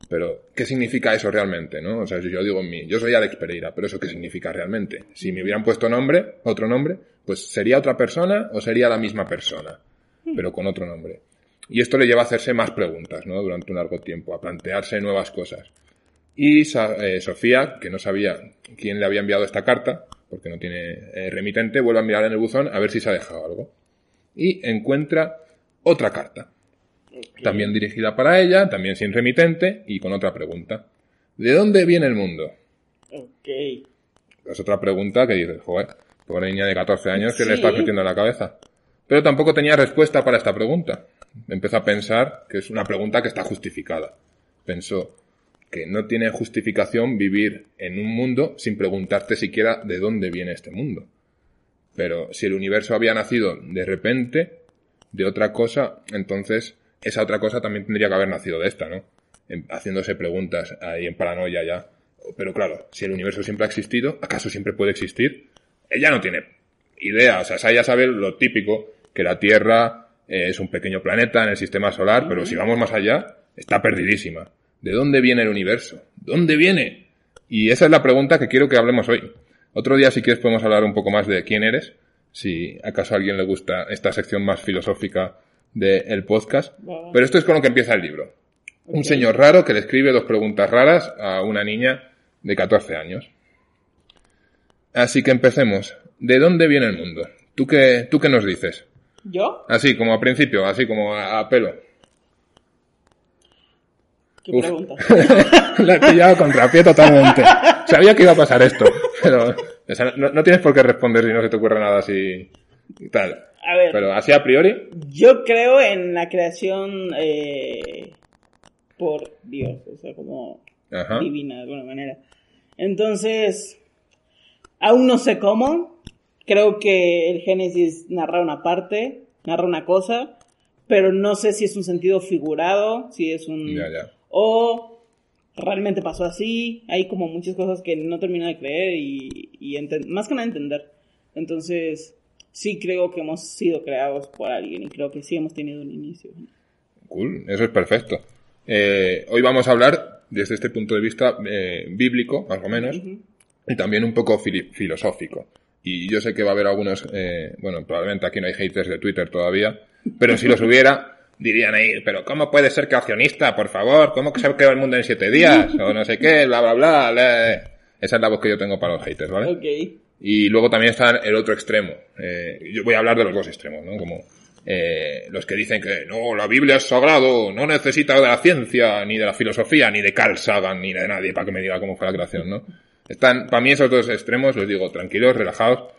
Pero, ¿qué significa eso realmente, no? O sea, si yo digo mí, yo soy Alex Pereira, pero ¿eso qué significa realmente? Si me hubieran puesto nombre, otro nombre, pues ¿sería otra persona o sería la misma persona? Pero con otro nombre. Y esto le lleva a hacerse más preguntas, ¿no? Durante un largo tiempo, a plantearse nuevas cosas. Y eh, Sofía, que no sabía quién le había enviado esta carta, porque no tiene eh, remitente, vuelve a mirar en el buzón a ver si se ha dejado algo. Y encuentra otra carta también dirigida para ella, también sin remitente y con otra pregunta. ¿De dónde viene el mundo? Ok. Es otra pregunta que dices, joder, pobre niña de 14 años que le está metiendo en la cabeza. Pero tampoco tenía respuesta para esta pregunta. Empezó a pensar que es una pregunta que está justificada. Pensó que no tiene justificación vivir en un mundo sin preguntarte siquiera de dónde viene este mundo. Pero si el universo había nacido de repente, de otra cosa, entonces esa otra cosa también tendría que haber nacido de esta, ¿no? haciéndose preguntas ahí en paranoia ya. Pero claro, si el universo siempre ha existido, ¿acaso siempre puede existir? Ella no tiene idea, o sea, ella sabe lo típico, que la Tierra eh, es un pequeño planeta en el sistema solar, pero si vamos más allá, está perdidísima. ¿De dónde viene el universo? ¿Dónde viene? Y esa es la pregunta que quiero que hablemos hoy. Otro día, si quieres, podemos hablar un poco más de quién eres, si acaso a alguien le gusta esta sección más filosófica del podcast. Va. Pero esto es con lo que empieza el libro. Un señor raro que le escribe dos preguntas raras a una niña de 14 años. Así que empecemos. ¿De dónde viene el mundo? ¿Tú qué, tú qué nos dices? ¿Yo? Así, como a principio, así como a, a pelo. ¿Qué Uf. pregunta? <laughs> La he pillado contra pie totalmente. Sabía que iba a pasar esto, pero o sea, no, no tienes por qué responder si no se te ocurre nada así y tal. A ver, Pero así a priori, yo creo en la creación eh, por Dios, o sea, como ajá. divina de alguna manera. Entonces, aún no sé cómo. Creo que el Génesis narra una parte, narra una cosa, pero no sé si es un sentido figurado, si es un... Ya, ya. O realmente pasó así. Hay como muchas cosas que no termino de creer y, y más que nada entender. Entonces, sí creo que hemos sido creados por alguien y creo que sí hemos tenido un inicio. Cool, eso es perfecto. Eh, hoy vamos a hablar desde este punto de vista eh, bíblico, más o menos, y también un poco filosófico. Y yo sé que va a haber algunos, eh, bueno, probablemente aquí no hay haters de Twitter todavía, pero si los hubiera, <laughs> dirían ahí, pero ¿cómo puede ser creacionista, por favor? ¿Cómo que se creó el mundo en siete días? O no sé qué, bla, bla, bla. bla. Esa es la voz que yo tengo para los haters, ¿vale? Ok. Y luego también está el otro extremo. Eh, yo voy a hablar de los dos extremos, ¿no? Como eh, los que dicen que no, la Biblia es sagrado, no necesita de la ciencia, ni de la filosofía, ni de Carl Sagan, ni de nadie para que me diga cómo fue la creación, ¿no? Están, para mí esos dos extremos, les digo, tranquilos, relajados,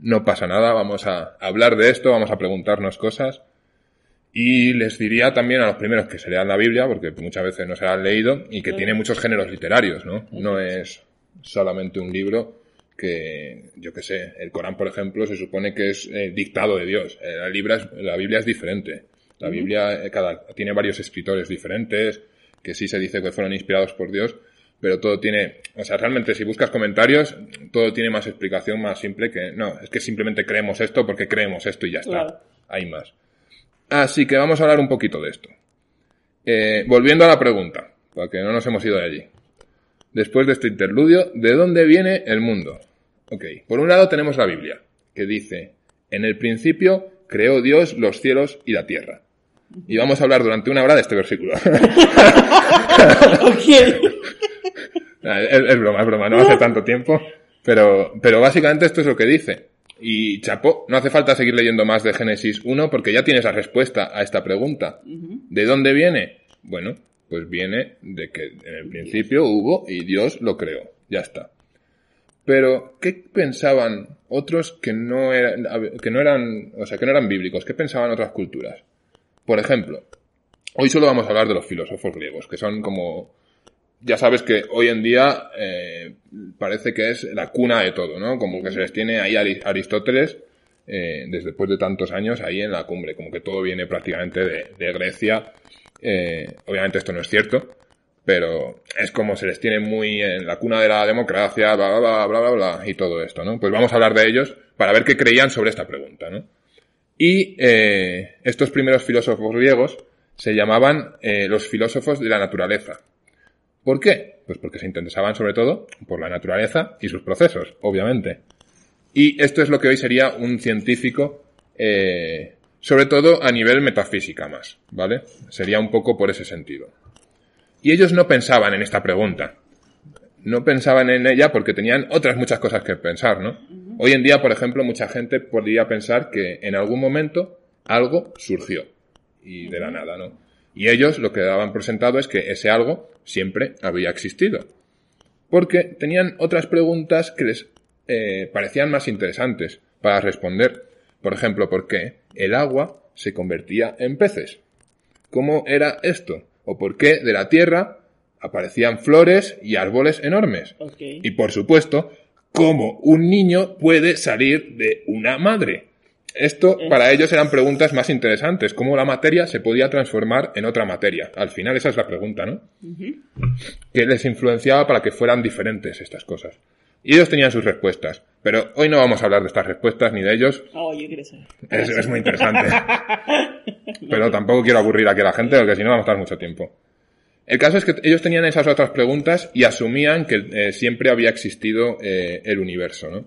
no pasa nada, vamos a hablar de esto, vamos a preguntarnos cosas. Y les diría también a los primeros que se lean la Biblia, porque muchas veces no se la han leído, y que tiene muchos géneros literarios, ¿no? No es solamente un libro que, yo qué sé, el Corán, por ejemplo, se supone que es eh, dictado de Dios. Eh, la, Biblia es, la Biblia es diferente. La Biblia eh, cada, tiene varios escritores diferentes, que sí se dice que fueron inspirados por Dios, pero todo tiene, o sea, realmente si buscas comentarios, todo tiene más explicación, más simple que, no, es que simplemente creemos esto porque creemos esto y ya está. Claro. Hay más. Así que vamos a hablar un poquito de esto. Eh, volviendo a la pregunta, porque no nos hemos ido de allí. Después de este interludio, ¿de dónde viene el mundo? Ok, por un lado tenemos la Biblia, que dice, en el principio creó Dios los cielos y la tierra. Y vamos a hablar durante una hora de este versículo. <laughs> Ok. <laughs> Es, es broma, es broma, no hace tanto tiempo. Pero, pero básicamente esto es lo que dice. Y chapó, no hace falta seguir leyendo más de Génesis 1 porque ya tienes la respuesta a esta pregunta. ¿De dónde viene? Bueno, pues viene de que en el principio hubo y Dios lo creó. Ya está. Pero, ¿qué pensaban otros que no eran, que no eran, o sea, que no eran bíblicos? ¿Qué pensaban otras culturas? Por ejemplo, hoy solo vamos a hablar de los filósofos griegos, que son como, ya sabes que hoy en día eh, parece que es la cuna de todo, ¿no? Como que se les tiene ahí a Ari- Aristóteles, eh, desde después de tantos años, ahí en la cumbre, como que todo viene prácticamente de, de Grecia. Eh, obviamente esto no es cierto, pero es como se les tiene muy en la cuna de la democracia, bla, bla, bla, bla, bla, bla, y todo esto, ¿no? Pues vamos a hablar de ellos para ver qué creían sobre esta pregunta, ¿no? Y eh, estos primeros filósofos griegos se llamaban eh, los filósofos de la naturaleza. ¿Por qué? Pues porque se interesaban sobre todo por la naturaleza y sus procesos, obviamente. Y esto es lo que hoy sería un científico, eh, sobre todo a nivel metafísica más, ¿vale? Sería un poco por ese sentido. Y ellos no pensaban en esta pregunta. No pensaban en ella porque tenían otras muchas cosas que pensar, ¿no? Hoy en día, por ejemplo, mucha gente podría pensar que en algún momento algo surgió. Y de la nada, ¿no? Y ellos lo que daban por sentado es que ese algo siempre había existido. Porque tenían otras preguntas que les eh, parecían más interesantes para responder. Por ejemplo, ¿por qué el agua se convertía en peces? ¿Cómo era esto? ¿O por qué de la tierra aparecían flores y árboles enormes? Y por supuesto, ¿cómo un niño puede salir de una madre? Esto Es- para ellos eran preguntas más interesantes. ¿Cómo la materia se podía transformar en otra materia? Al final esa es la pregunta, ¿no? Ujú. ¿Qué les influenciaba para que fueran diferentes estas cosas? Y ellos tenían sus respuestas. Pero hoy no vamos a hablar de estas respuestas ni de ellos. Oh, yo quiero saber. Es, es muy interesante. <laughs> Pero tampoco quiero aburrir aquí a la gente porque si no vamos a estar mucho tiempo. El caso es que ellos tenían esas otras preguntas y asumían que eh, siempre había existido eh, el universo, ¿no?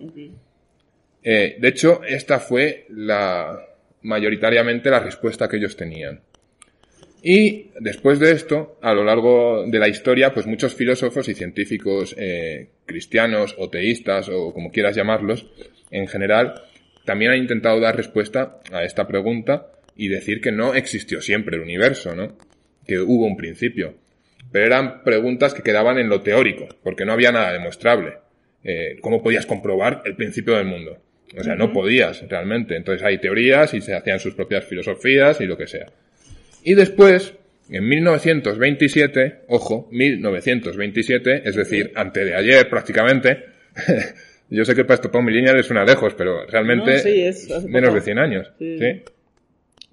Eh, de hecho, esta fue la mayoritariamente la respuesta que ellos tenían. Y después de esto, a lo largo de la historia, pues muchos filósofos y científicos eh, cristianos o teístas o como quieras llamarlos, en general, también han intentado dar respuesta a esta pregunta y decir que no existió siempre el universo, ¿no? Que hubo un principio. Pero eran preguntas que quedaban en lo teórico, porque no había nada demostrable. Eh, ¿Cómo podías comprobar el principio del mundo? O sea, no podías realmente. Entonces hay teorías y se hacían sus propias filosofías y lo que sea. Y después, en 1927, ojo, 1927, es decir, antes de ayer prácticamente, <laughs> yo sé que para esto un millennial es una lejos, pero realmente No, sí, es hace menos de 100 años. Sí. ¿sí?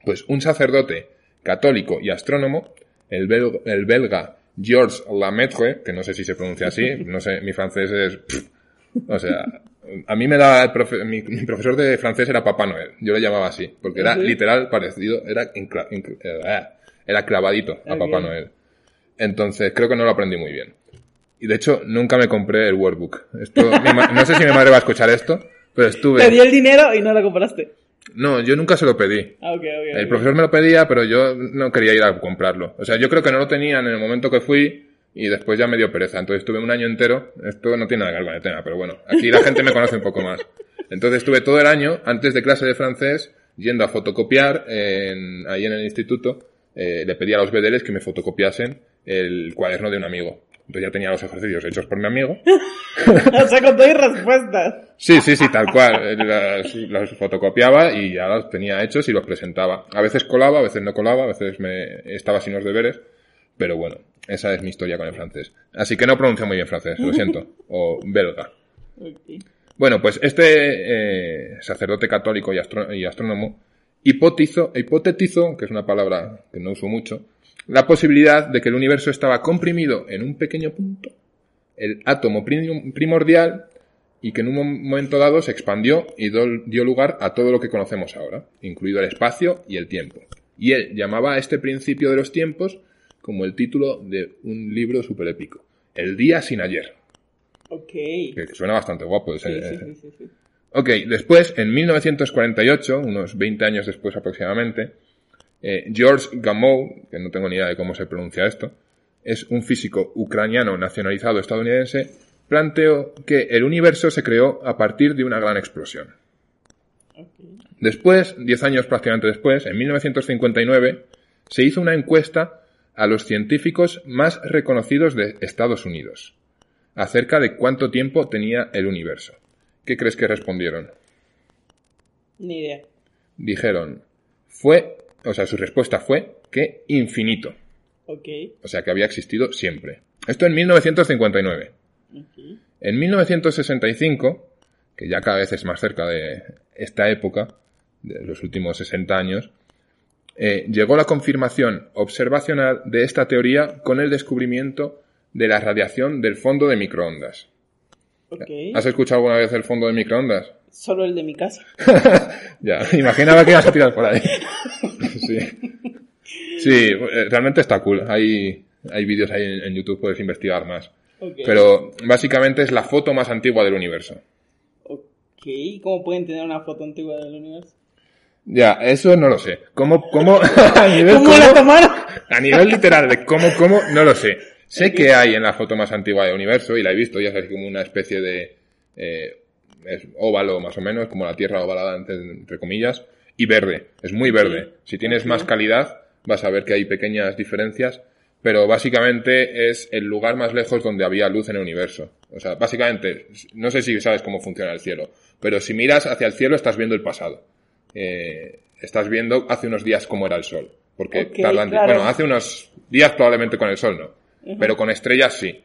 Pues un sacerdote católico y astrónomo, el belga, el belga Georges Lemaitre, que no sé si se pronuncia así, no sé, mi francés es... pff, o sea, a mí me da el profe- mi, mi profesor de francés era Papá Noel, yo le llamaba así, porque era ¿Ah, sí? literal parecido, era, eh, era clavadito a. Papá Noel. Entonces creo que no lo aprendí muy bien. Y de hecho nunca me compré el workbook. Esto, <laughs> no sé si mi madre va a escuchar esto, pero estuve... Te dio el dinero y no lo compraste. No, yo nunca se lo pedí. Ah. El profesor me lo pedía, pero yo no quería ir a comprarlo. O sea, yo creo que no lo tenían en el momento que fui y después ya me dio pereza. Entonces estuve un año entero. Esto no tiene nada que ver con el tema, pero bueno, aquí la gente me conoce un poco más. Entonces estuve todo el año, antes de clase de francés, yendo a fotocopiar en- ahí en el instituto. Eh, le pedí a los bedeles que me fotocopiasen el cuaderno de un amigo. Entonces ya tenía los ejercicios hechos por mi amigo. <laughs> o sea, con todas respuestas. Sí, sí, sí, tal cual. Las, las fotocopiaba y ya los tenía hechos y los presentaba. A veces colaba, a veces no colaba, a veces me estaba sin los deberes. Pero bueno, esa es mi historia con el francés. Así que no pronuncio muy bien francés, lo siento. <laughs> O belga. Bueno, pues este eh, sacerdote católico y, astro- y astrónomo hipotizó, hipotetizó, que es una palabra que no uso mucho, la posibilidad de que el universo estaba comprimido en un pequeño punto, el átomo prim- primordial, y que en un mom- momento dado se expandió y dio lugar a todo lo que conocemos ahora, incluido el espacio y el tiempo. Y él llamaba a este principio de los tiempos como el título de un libro super épico, El día sin ayer, Ok. que suena bastante guapo. ese- Sí, sí, sí, sí, sí. Ok, después, en 1948, unos 20 años después aproximadamente, eh, George Gamow, que no tengo ni idea de cómo se pronuncia esto, es un físico ucraniano nacionalizado estadounidense, planteó que el universo se creó a partir de una gran explosión. Después, 10 años prácticamente después, en 1959, se hizo una encuesta a los científicos más reconocidos de Estados Unidos acerca de cuánto tiempo tenía el universo. ¿Qué crees que respondieron? Ni idea. dijeron, fue, o sea, su respuesta fue que infinito. Ok. O sea, que había existido siempre. Esto en 1959. Ok. En 1965, que ya cada vez es más cerca de esta época, de los últimos 60 años, eh, llegó la confirmación observacional de esta teoría con el descubrimiento de la radiación del fondo de microondas. ¿Has escuchado alguna vez el fondo de microondas? Solo el de mi casa. <laughs> Ya, imaginaba que ibas a tirar por ahí. <laughs> Sí. Sí, realmente está cool. Hay, hay vídeos ahí en, en YouTube, puedes investigar más. Pero básicamente es la foto más antigua del universo. Ok. ¿Cómo pueden tener una foto antigua del universo? Ya, eso no lo sé. ¿Cómo, cómo, <laughs> a nivel, ¿Cómo cómo- la tomaron? a nivel literal de cómo, cómo, no lo sé. Sé que hay en la foto más antigua del universo y la he visto, ya sabes, como una especie de eh, es óvalo más o menos, como la Tierra ovalada entre, entre comillas, y verde. Es muy verde. Si tienes más calidad, vas a ver que hay pequeñas diferencias, pero básicamente es el lugar más lejos donde había luz en el universo. O sea, básicamente, no sé si sabes cómo funciona el cielo, pero si miras hacia el cielo estás viendo el pasado. Eh, estás viendo hace unos días cómo era el sol. Porque tardan, claro. bueno, hace unos días probablemente con el sol no, pero con estrellas sí,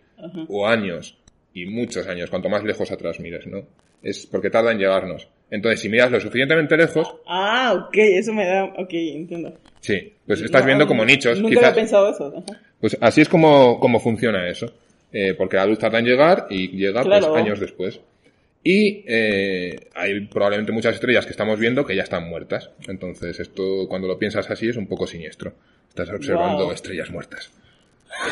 o años, y muchos años, cuanto más lejos atrás mires, ¿no? Es porque tarda en llegarnos. Entonces, si miras lo suficientemente lejos, Ah, ok. Eso me da... Ok, entiendo. sí, pues estás No, viendo como nichos, Nunca quizás. había pensado eso. Ajá. Pues así es como, como funciona eso. Eh, porque la luz tarda en llegar y llega Claro. pues años después. Y eh, hay probablemente muchas estrellas que estamos viendo que ya están muertas. Entonces esto, cuando lo piensas así, es un poco siniestro. Estás observando Wow. estrellas muertas. <laughs>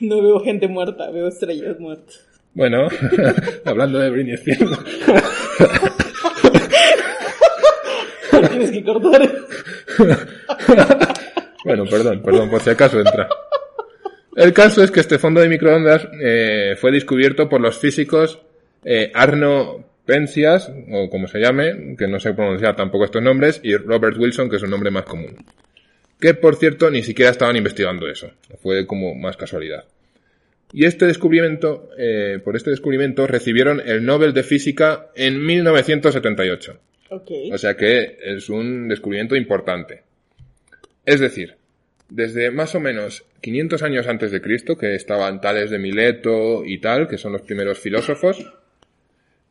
No veo gente muerta, veo estrellas muertas. Bueno, <laughs> hablando de Britney Spears. <laughs> Tienes que cortar. bueno, perdón, perdón, por si acaso entra. El caso es que este fondo de microondas eh, fue descubierto por los físicos eh, Arno Penzias, o como se llame, que no sé pronunciar tampoco estos nombres, y Robert Wilson, que es un nombre más común. Que, por cierto, ni siquiera estaban investigando eso. Fue como más casualidad. Y este descubrimiento, eh, por este descubrimiento, recibieron el Nobel de Física en 1978. Ok. O sea que es un descubrimiento importante. Es decir, desde más o menos 500 años antes de Cristo, que estaban tales de Mileto y tal, que son los primeros filósofos,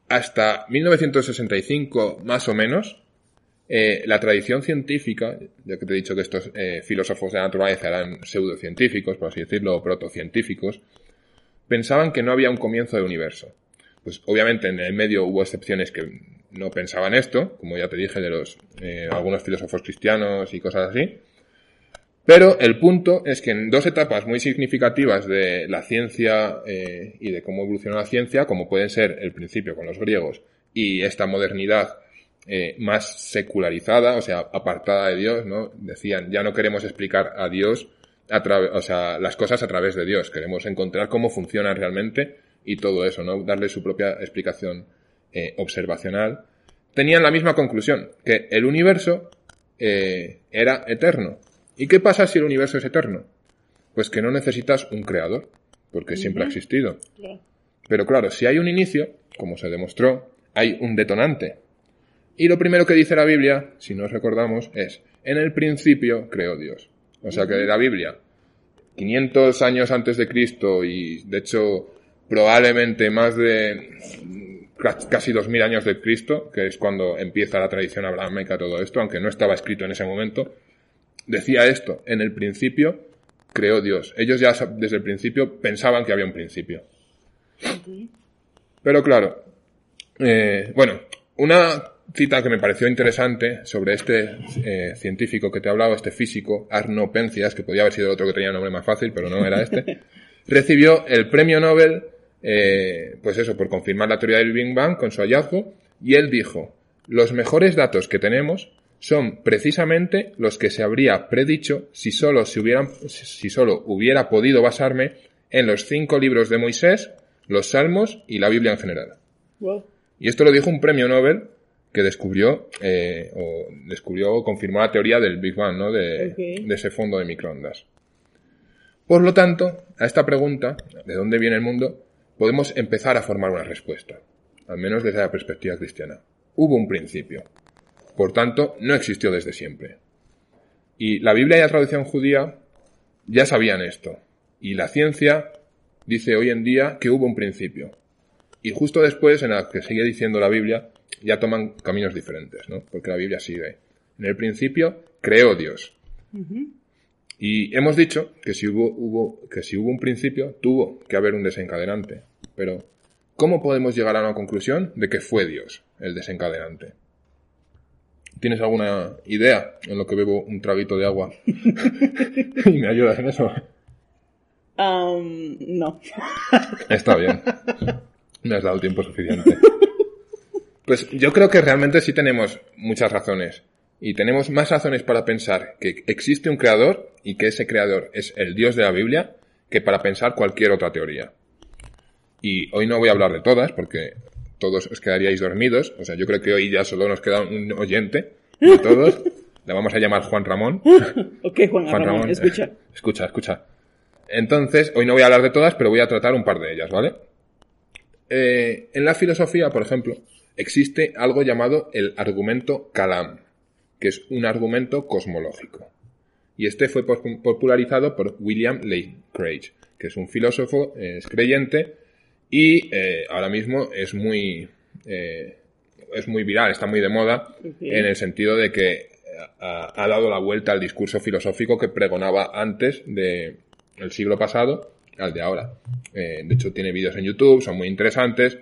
hasta 1965 más o menos, eh, la tradición científica, ya que te he dicho que estos eh, filósofos de la naturaleza eran pseudocientíficos, por así decirlo, o protocientíficos, pensaban que no había un comienzo del universo. Pues obviamente en el medio hubo excepciones que no pensaban esto, como ya te dije de los eh, algunos filósofos cristianos y cosas así. Pero el punto es que en dos etapas muy significativas de la ciencia eh, y de cómo evolucionó la ciencia, como pueden ser el principio con los griegos y esta modernidad eh, más secularizada, o sea, apartada de Dios, ¿no? Decían, ya no queremos explicar a Dios, a o sea, las cosas a través de Dios, queremos encontrar cómo funcionan realmente y todo eso, ¿no? Darle su propia explicación eh, observacional. Tenían la misma conclusión, que el universo eh, era eterno. ¿Y qué pasa si el universo es eterno? Pues que no necesitas un creador, porque siempre ha existido. Pero claro, si hay un inicio, como se demostró, hay un detonante. Y lo primero que dice la Biblia, si nos recordamos, es, en el principio creó Dios. O sea que de la Biblia, 500 años antes de Cristo y de hecho probablemente más de ca- casi 2000 años de Cristo, que es cuando empieza la tradición abrahámica todo esto, aunque no estaba escrito en ese momento, decía esto, en el principio creó Dios. Ellos ya desde el principio pensaban que había un principio. Pero claro, eh, bueno, una cita que me pareció interesante sobre este eh, científico que te he hablado, este físico, Arno Penzias, que podía haber sido el otro que tenía un nombre más fácil, pero no era este, <laughs> recibió el premio Nobel, eh, pues eso, por confirmar la teoría del Big Bang con su hallazgo, y él dijo, los mejores datos que tenemos son precisamente los que se habría predicho si solo, se hubieran, si solo hubiera podido basarme en los cinco libros de Moisés, los Salmos y la Biblia en general. Wow. Y esto lo dijo un premio Nobel que descubrió, eh, o descubrió o confirmó la teoría del Big Bang, ¿no? De, de ese fondo de microondas. Por lo tanto, a esta pregunta, ¿de dónde viene el mundo? Podemos empezar a formar una respuesta, al menos desde la perspectiva cristiana. Hubo un principio. Por tanto, no existió desde siempre. Y la Biblia y la tradición judía ya sabían esto. Y la ciencia dice hoy en día que hubo un principio. Y justo después, en la que sigue diciendo la Biblia, ya toman caminos diferentes, ¿no? Porque la Biblia sigue. En el principio, creó Dios. Y hemos dicho que si hubo, hubo, que si hubo un principio, tuvo que haber un desencadenante. Pero, ¿cómo podemos llegar a una conclusión de que fue Dios el desencadenante? ¿Tienes alguna idea en lo que bebo un traguito de agua? <laughs> y me ayudas en eso. Am, no. Está bien. Me has dado tiempo suficiente. Pues yo creo que realmente sí tenemos muchas razones. Y tenemos más razones para pensar que existe un creador y que ese creador es el Dios de la Biblia que para pensar cualquier otra teoría. Y hoy no voy a hablar de todas porque todos os quedaríais dormidos. O sea, yo creo que hoy ya solo nos queda un oyente <laughs> de todos. Le vamos a llamar Juan Ramón. <laughs> Ok, Juan, Juan Ramón, Ramón. escucha. Escucha, escucha. Entonces, hoy no voy a hablar de todas, pero voy a tratar un par de ellas, ¿vale? Eh, en la filosofía, por ejemplo, existe algo llamado el argumento Kalam, que es un argumento cosmológico. Y este fue popularizado por William Lane Craig, que es un filósofo, eh, es creyente y eh, ahora mismo es muy, eh, es muy viral, está muy de moda en el sentido de que ha, ha dado la vuelta al discurso filosófico que pregonaba antes de el siglo pasado al de ahora. Eh, de hecho, tiene vídeos en YouTube, son muy interesantes.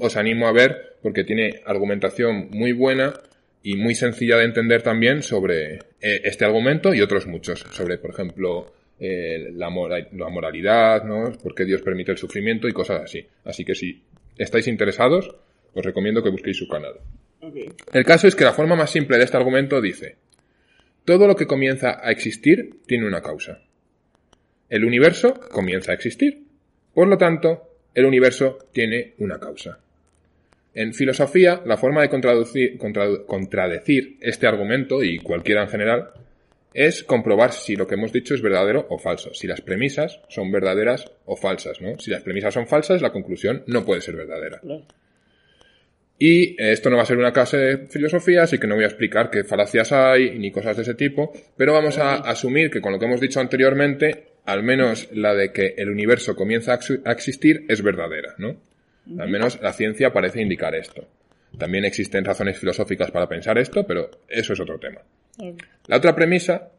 Os animo a ver porque tiene argumentación muy buena y muy sencilla de entender también sobre eh, este argumento y otros muchos, sobre, por ejemplo, eh, la, mora- la moralidad, ¿no? por qué Dios permite el sufrimiento y cosas así. Así que si estáis interesados, os recomiendo que busquéis su canal. El caso es que la forma más simple de este argumento dice, todo lo que comienza a existir tiene una causa. El universo comienza a existir. Por lo tanto, el universo tiene una causa. En filosofía, la forma de contradecir este argumento, y cualquiera en general, es comprobar si lo que hemos dicho es verdadero o falso, si las premisas son verdaderas o falsas, ¿no? Si las premisas son falsas, la conclusión no puede ser verdadera. Y eh, esto no va a ser una clase de filosofía, así que no voy a explicar qué falacias hay ni cosas de ese tipo, pero vamos a asumir que con lo que hemos dicho anteriormente, al menos la de que el universo comienza a existir es verdadera, ¿no? Al menos la ciencia parece indicar esto. También existen razones filosóficas para pensar esto, pero eso es otro tema. La otra premisa,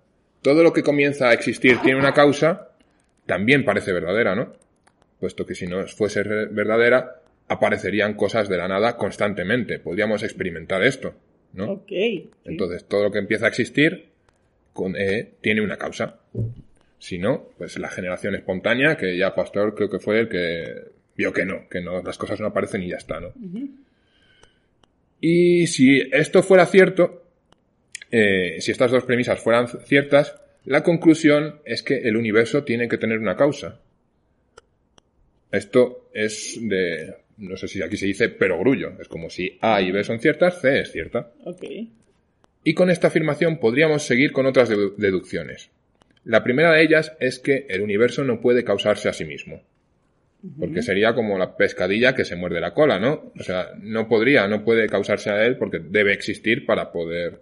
todo lo que comienza a existir tiene una causa, también parece verdadera, ¿no? Puesto que si no fuese verdadera, aparecerían cosas de la nada constantemente. Podríamos experimentar esto, ¿no? Ok. Entonces, todo lo que empieza a existir con, eh, tiene una causa. Si no, pues la generación espontánea, que ya Pastor creo que fue el que vio que no, que no, las cosas no aparecen y ya está, ¿no? Y si esto fuera cierto, eh, si estas dos premisas fueran ciertas, la conclusión es que el universo tiene que tener una causa. Esto es de, no sé si aquí se dice perogrullo, es como si A y B son ciertas, C es cierta. Ok. Y con esta afirmación podríamos seguir con otras dedu- deducciones. La primera de ellas es que el universo no puede causarse a sí mismo. Porque sería como la pescadilla que se muerde la cola, ¿no? O sea, no podría, no puede causarse a él porque debe existir para poder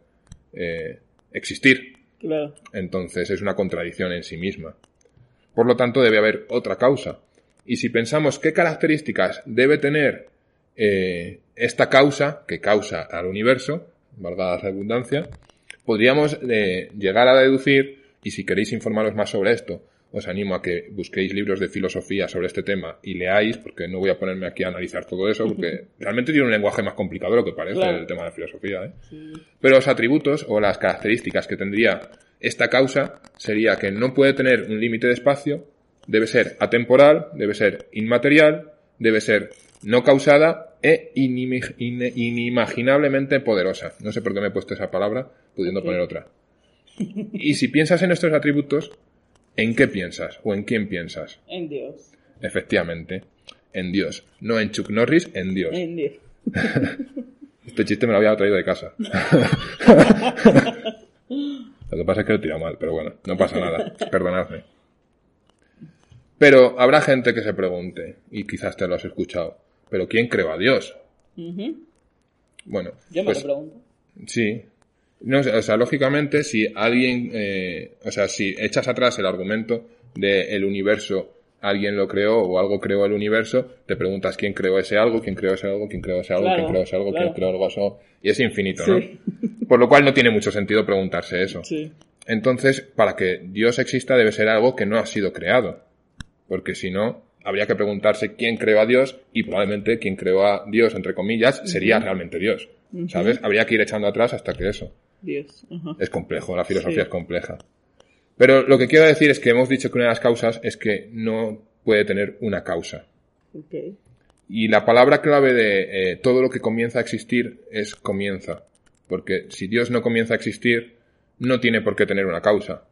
eh, existir. Claro. Entonces es una contradicción en sí misma. Por lo tanto, debe haber otra causa. Y si pensamos qué características debe tener eh, esta causa que causa al universo, valga la redundancia, podríamos eh, llegar a deducir, y si queréis informaros más sobre esto, os animo a que busquéis libros de filosofía sobre este tema y leáis, porque no voy a ponerme aquí a analizar todo eso, porque <laughs> realmente tiene un lenguaje más complicado de lo que parece Claro. el tema de la filosofía. ¿eh? Sí. Pero los atributos o las características que tendría esta causa sería que no puede tener un límite de espacio, debe ser atemporal, debe ser inmaterial, debe ser no causada e inimaginablemente poderosa. No sé por qué me he puesto esa palabra, pudiendo poner otra. <laughs> Y si piensas en estos atributos, ¿en qué piensas o en quién piensas? En Dios. Efectivamente, en Dios. No en Chuck Norris, en Dios. En Dios. <laughs> Este chiste me lo había traído de casa. <laughs> lo que pasa es que lo he tirado mal, pero bueno, no pasa nada. Perdonadme. Pero habrá gente que se pregunte, y quizás te lo has escuchado, ¿pero quién creó a Dios? Bueno, Yo me pues, lo pregunto. sí. No, o sea, lógicamente, si alguien, eh, o sea, si echas atrás el argumento de el universo, alguien lo creó o algo creó el universo, te preguntas quién creó ese algo, quién creó ese algo, quién creó ese algo, Claro, quién creó ese algo, claro. quién creó algo eso, y es infinito, Sí. ¿no? <laughs> Por lo cual no tiene mucho sentido preguntarse eso. Sí. Entonces, para que Dios exista debe ser algo que no ha sido creado. Porque si no, habría que preguntarse quién creó a Dios y probablemente quien creó a Dios, entre comillas, sería realmente Dios. ¿Sabes? Habría que ir echando atrás hasta que eso. Dios. Es complejo, la filosofía Sí. es compleja. Pero lo que quiero decir es que hemos dicho que una de las causas es que no puede tener una causa. Y la palabra clave de eh, todo lo que comienza a existir es comienza. Porque si Dios no comienza a existir, no tiene por qué tener una causa.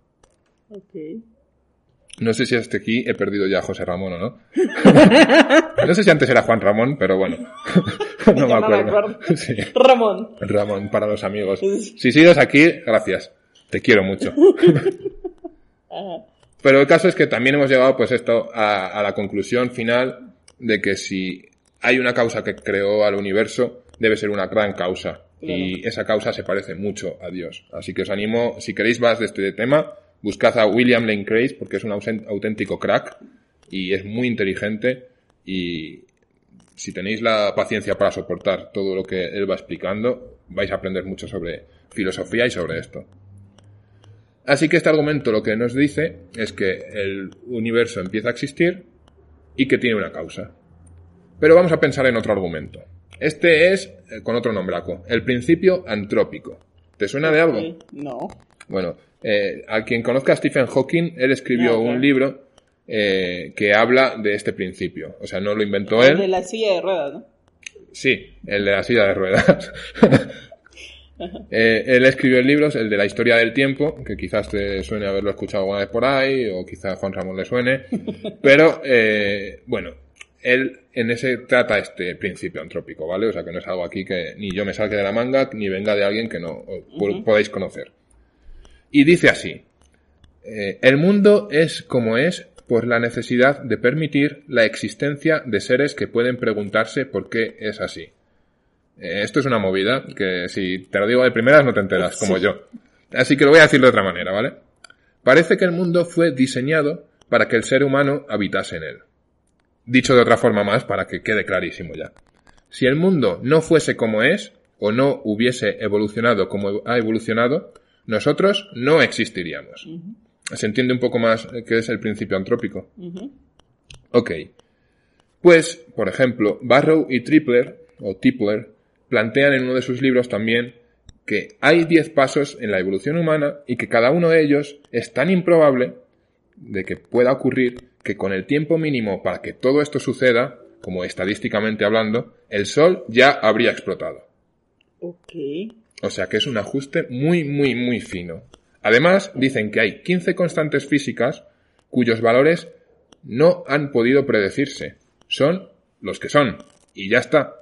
No sé si hasta aquí he perdido ya a José Ramón o no. <laughs> no sé si antes era Juan Ramón, pero bueno. <laughs> no me acuerdo. acuerdo. <laughs> Sí. Ramón. Ramón, para los amigos. Si sigues aquí, gracias. Te quiero mucho. Pero el caso es que también hemos llegado, pues esto, a, a la conclusión final de que si hay una causa que creó al universo, debe ser una gran causa. Y esa causa se parece mucho a Dios. Así que os animo, si queréis más de este tema, buscad a William Lane Craig, porque es un auténtico crack y es muy inteligente y si tenéis la paciencia para soportar todo lo que él va explicando, vais a aprender mucho sobre filosofía y sobre esto. Así que este argumento lo que nos dice es que el universo empieza a existir y que tiene una causa. Pero vamos a pensar en otro argumento. Este es, eh, con otro nombraco, el principio antrópico. ¿Te suena de algo? No. Bueno, eh, a quien conozca a Stephen Hawking, él escribió Ah, un libro eh, que habla de este principio. O sea, no lo inventó El él. de la silla de ruedas, ¿no? Sí, el de la silla de ruedas. <laughs> Eh, él escribió el libro, el de la historia del tiempo, que quizás te suene haberlo escuchado alguna vez por ahí, o quizás a Juan Ramón le suene. <laughs> Pero, bueno, él en ese trata este principio antrópico, ¿vale? O sea, que no es algo aquí que ni yo me salga de la manga, ni venga de alguien que no podáis conocer. Y dice así, eh, el mundo es como es por la necesidad de permitir la existencia de seres que pueden preguntarse por qué es así. Eh, esto es una movida que si te lo digo de primeras no te enteras, como yo. Así que lo voy a decir de otra manera, ¿vale? Parece que el mundo fue diseñado para que el ser humano habitase en él. Dicho de otra forma más, para que quede clarísimo ya. Si el mundo no fuese como es, o no hubiese evolucionado como ha evolucionado, nosotros no existiríamos. ¿Se entiende un poco más eh, qué es el principio antrópico? Ok. Pues, por ejemplo, Barrow y Tripler, o Tipler, plantean en uno de sus libros también que hay 10 pasos en la evolución humana y que cada uno de ellos es tan improbable de que pueda ocurrir que con el tiempo mínimo para que todo esto suceda, como estadísticamente hablando, el Sol ya habría explotado. Ok. O sea que es un ajuste muy, muy, muy fino. Además, dicen que hay 15 constantes físicas cuyos valores no han podido predecirse. Son los que son. Y ya está.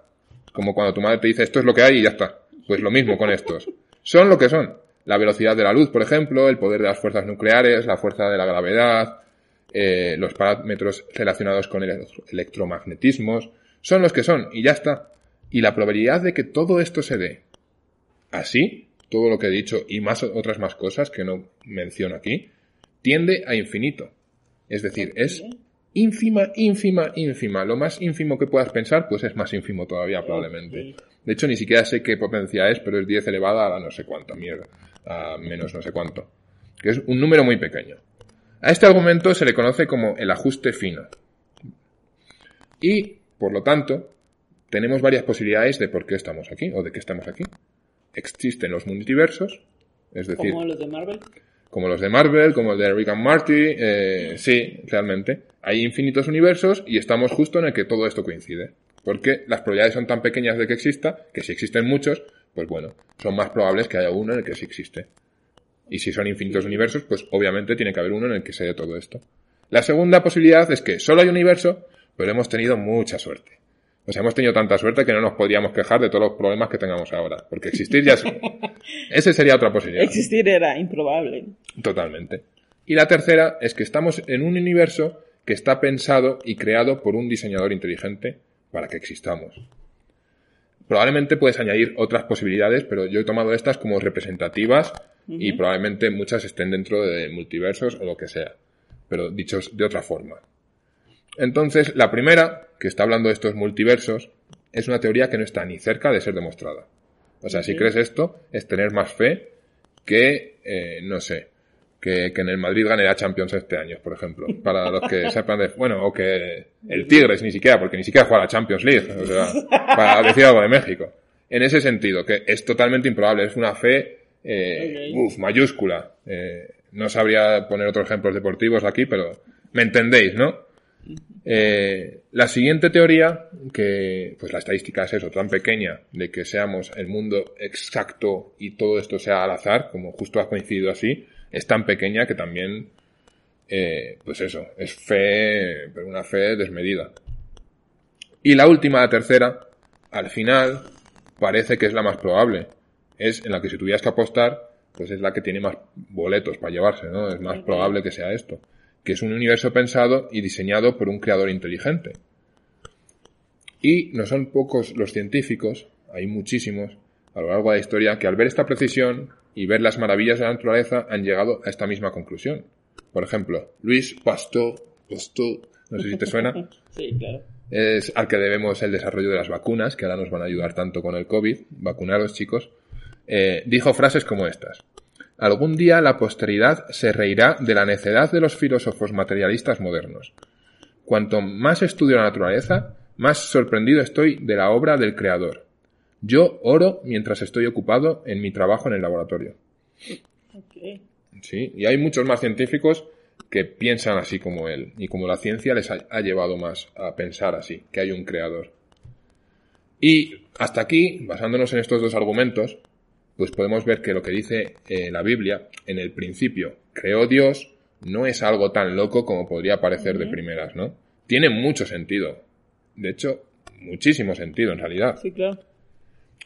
Como cuando tu madre te dice esto es lo que hay y ya está. Pues lo mismo con estos. Son lo que son. La velocidad de la luz, por ejemplo, el poder de las fuerzas nucleares, la fuerza de la gravedad, eh, los parámetros relacionados con el electro- electromagnetismos, son los que son y ya está. Y la probabilidad de que todo esto se dé así, todo lo que he dicho y más otras más cosas que no menciono aquí, tiende a infinito. Es decir, es ínfima, ínfima, ínfima. Lo más ínfimo que puedas pensar, pues es más ínfimo todavía probablemente. De hecho, ni siquiera sé qué potencia es, pero es 10 elevada a no sé cuánto, mierda. A menos no sé cuánto. Que es un número muy pequeño. A este argumento se le conoce como el ajuste fino. Y, por lo tanto, tenemos varias posibilidades de por qué estamos aquí, o de qué estamos aquí. Existen los multiversos, es decir, Como los de Marvel. como los de Marvel, como el de Rick and Morty, eh, sí, realmente. Hay infinitos universos y estamos justo en el que todo esto coincide. Porque las probabilidades son tan pequeñas de que exista, que si existen muchos, pues bueno, son más probables que haya uno en el que sí existe. Y si son infinitos universos, pues obviamente tiene que haber uno en el que se dé todo esto. La segunda posibilidad es que solo hay universo, pero hemos tenido mucha suerte. O sea, hemos tenido tanta suerte que no nos podríamos quejar de todos los problemas que tengamos ahora. Porque existir ya es... <laughs> Ese sería otra posibilidad. Existir era improbable. Totalmente. Y la tercera es que estamos en un universo que está pensado y creado por un diseñador inteligente para que existamos. Probablemente puedes añadir otras posibilidades, pero yo he tomado estas como representativas y probablemente muchas estén dentro de multiversos o lo que sea, pero dichos de otra forma. Entonces, la primera, que está hablando de estos multiversos, es una teoría que no está ni cerca de ser demostrada. O sea, si crees esto, es tener más fe que, eh, no sé, que, que en el Madrid gane la Champions este año, por ejemplo. Para los que <laughs> sepan de, bueno, o que el Tigres ni siquiera, porque ni siquiera juega la Champions League, o sea, para decir algo de México. En ese sentido, que es totalmente improbable, es una fe, eh, uf, mayúscula. Eh, no sabría poner otros ejemplos deportivos aquí, pero me entendéis, ¿no? Eh, la siguiente teoría, que pues la estadística es eso, tan pequeña, de que seamos el mundo exacto y todo esto sea al azar, como justo ha coincidido así, es tan pequeña que también, eh, pues eso, es fe, pero una fe desmedida. Y la última, la tercera, al final, parece que es la más probable. Es en la que si tuvieras que apostar, pues es la que tiene más boletos para llevarse, ¿no? Es más probable que sea esto. Que es un universo pensado y diseñado por un creador inteligente. Y no son pocos los científicos, hay muchísimos, a lo largo de la historia, que al ver esta precisión y ver las maravillas de la naturaleza han llegado a esta misma conclusión. Por ejemplo, Luis Pasteur, Pasteur, no sé si te suena, <laughs> Sí, claro. es al que debemos el desarrollo de las vacunas, que ahora nos van a ayudar tanto con el COVID, vacunaros chicos, eh, dijo frases como estas. Algún día la posteridad se reirá de la necedad de los filósofos materialistas modernos. Cuanto más estudio la naturaleza, más sorprendido estoy de la obra del Creador. Yo oro mientras estoy ocupado en mi trabajo en el laboratorio. Sí, y hay muchos más científicos que piensan así como él, y como la ciencia les ha, ha llevado más a pensar así, que hay un creador. Y hasta aquí, basándonos en estos dos argumentos, pues podemos ver que lo que dice eh, la Biblia, en el principio, creó Dios, no es algo tan loco como podría parecer de primeras, ¿no? Tiene mucho sentido. De hecho, muchísimo sentido en realidad. Sí, claro.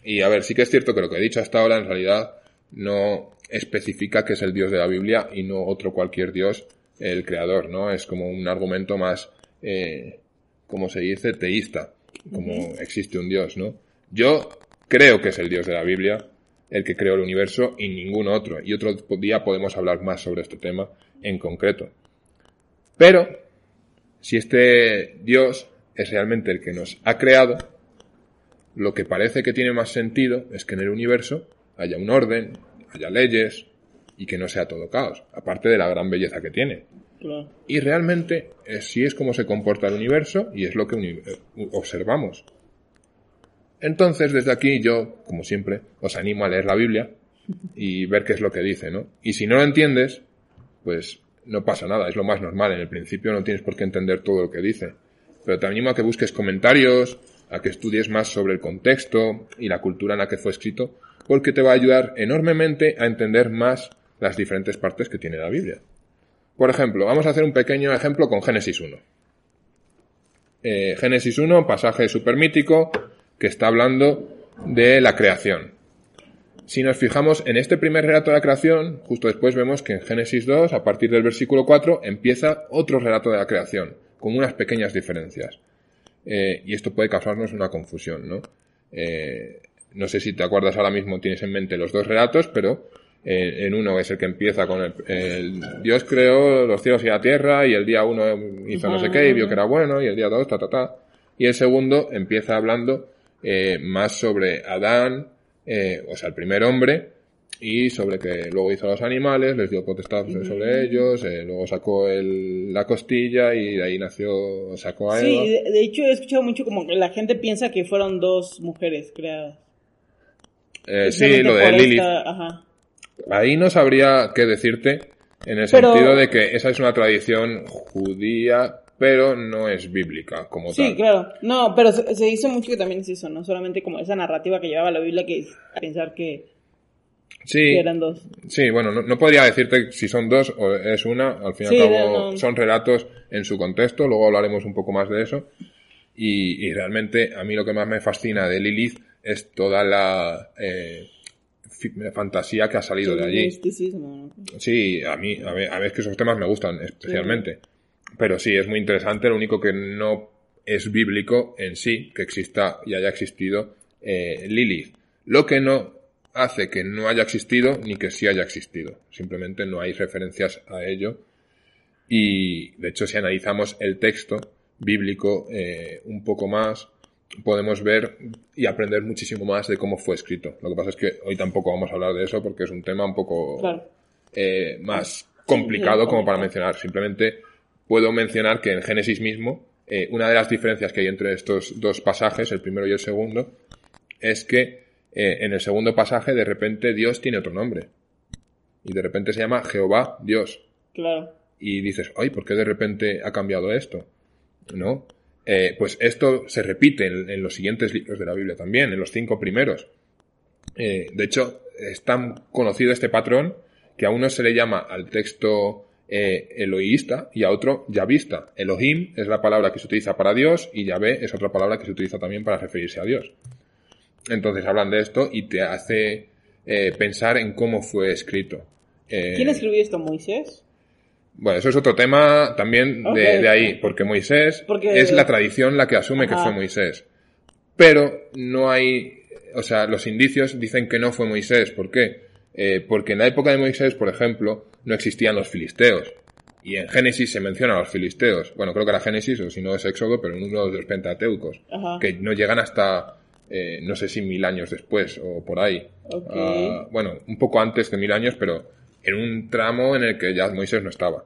Y a ver, sí que es cierto que lo que he dicho hasta ahora en realidad no especifica que es el Dios de la Biblia y no otro cualquier Dios, el creador, ¿no? Es como un argumento más, eh, como se dice, teísta, como existe un Dios, ¿no? Yo creo que es el Dios de la Biblia, el que creó el universo y ningún otro. Y otro día podemos hablar más sobre este tema en concreto. Pero, si este Dios es realmente el que nos ha creado, lo que parece que tiene más sentido es que en el universo haya un orden, haya leyes y que no sea todo caos, aparte de la gran belleza que tiene. Claro. Y realmente eh, sí es como se comporta el universo y es lo que eh, observamos. Entonces, desde aquí yo, como siempre, os animo a leer la Biblia y ver qué es lo que dice, ¿no? Y si no lo entiendes, pues no pasa nada, es lo más normal. En el principio no tienes por qué entender todo lo que dice. Pero te animo a que busques comentarios, a que estudies más sobre el contexto y la cultura en la que fue escrito, porque te va a ayudar enormemente a entender más las diferentes partes que tiene la Biblia. Por ejemplo, vamos a hacer un pequeño ejemplo con Génesis 1. Eh, Génesis 1, pasaje super mítico que está hablando de la creación. Si nos fijamos en este primer relato de la creación, justo después vemos que en Génesis 2, a partir del versículo 4, empieza otro relato de la creación, con unas pequeñas diferencias. Eh, y esto puede causarnos una confusión, ¿no? Eh, no sé si te acuerdas ahora mismo, tienes en mente los dos relatos, pero eh, en uno es el que empieza con el, Dios creó los cielos y la tierra y el día uno hizo no sé qué y vio que era bueno y el día dos ta ta ta. Y el segundo empieza hablando eh, más sobre Adán, eh, o sea, el primer hombre, y sobre que luego hizo a los animales, les dio potestad sobre ellos, eh, luego sacó el, la costilla y de ahí nació, sacó a Eva. Sí, de, de hecho he escuchado mucho como que la gente piensa que fueron dos mujeres creadas. Eh, sí, lo de Lilith. ajá. Ahí no sabría qué decirte en el Pero- sentido de que esa es una tradición judía, pero no es bíblica como Sí, tal. claro. No, pero se, se dice mucho que también es eso, no solamente como esa narrativa que llevaba la Biblia que es pensar que, Sí, que eran dos. sí, bueno, no, no podría decirte si son dos o es una, al fin y Sí, al cabo no, son relatos en su contexto, luego hablaremos un poco más de eso. Y, y realmente a mí lo que más me fascina de Lilith es toda la eh, fantasía que ha salido de allí. Sí, a mí, a ver, a ver, es que esos temas me gustan especialmente. Pero sí, es muy interesante. Lo único que no es bíblico en sí, que exista y haya existido eh, Lilith. Lo que no hace que no haya existido ni que sí haya existido. Simplemente no hay referencias a ello. Y de hecho, si analizamos el texto bíblico eh, un poco más, podemos ver y aprender muchísimo más de cómo fue escrito. Lo que pasa es que hoy tampoco vamos a hablar de eso porque es un tema un poco Claro. eh, más complicado sí, como para mencionar. Simplemente puedo mencionar que en Génesis mismo, eh, una de las diferencias que hay entre estos dos pasajes, el primero y el segundo, es que eh, en el segundo pasaje de repente Dios tiene otro nombre. Y de repente se llama Jehová Dios. Claro. Y dices, ay, ¿por qué de repente ha cambiado esto? ¿No? Eh, pues esto se repite en, en los siguientes libros de la Biblia también, en los cinco primeros. De hecho, es tan conocido este patrón que a uno se le llama al texto eh, eloísta y a otro yavista. Elohim es la palabra que se utiliza para Dios y Yahvé es otra palabra que se utiliza también para referirse a Dios. Entonces hablan de esto y te hace eh, pensar en cómo fue escrito. Eh, ¿Quién escribió esto? ¿Moisés? bueno, eso es otro tema también de, ahí, porque Moisés Porque- es la tradición la que asume que fue Moisés. Pero no hay, o sea, los indicios dicen que no fue Moisés. ¿Por qué? Eh, porque en la época de Moisés, por ejemplo, no existían los filisteos. Y en Génesis se menciona a los filisteos. Bueno, creo que era Génesis, o si no es Éxodo, pero en uno de los Pentateucos. Ajá. Que no llegan hasta, eh, no sé si mil años después o por ahí. Ah, bueno, un poco antes de mil años, pero en un tramo en el que ya Moisés no estaba.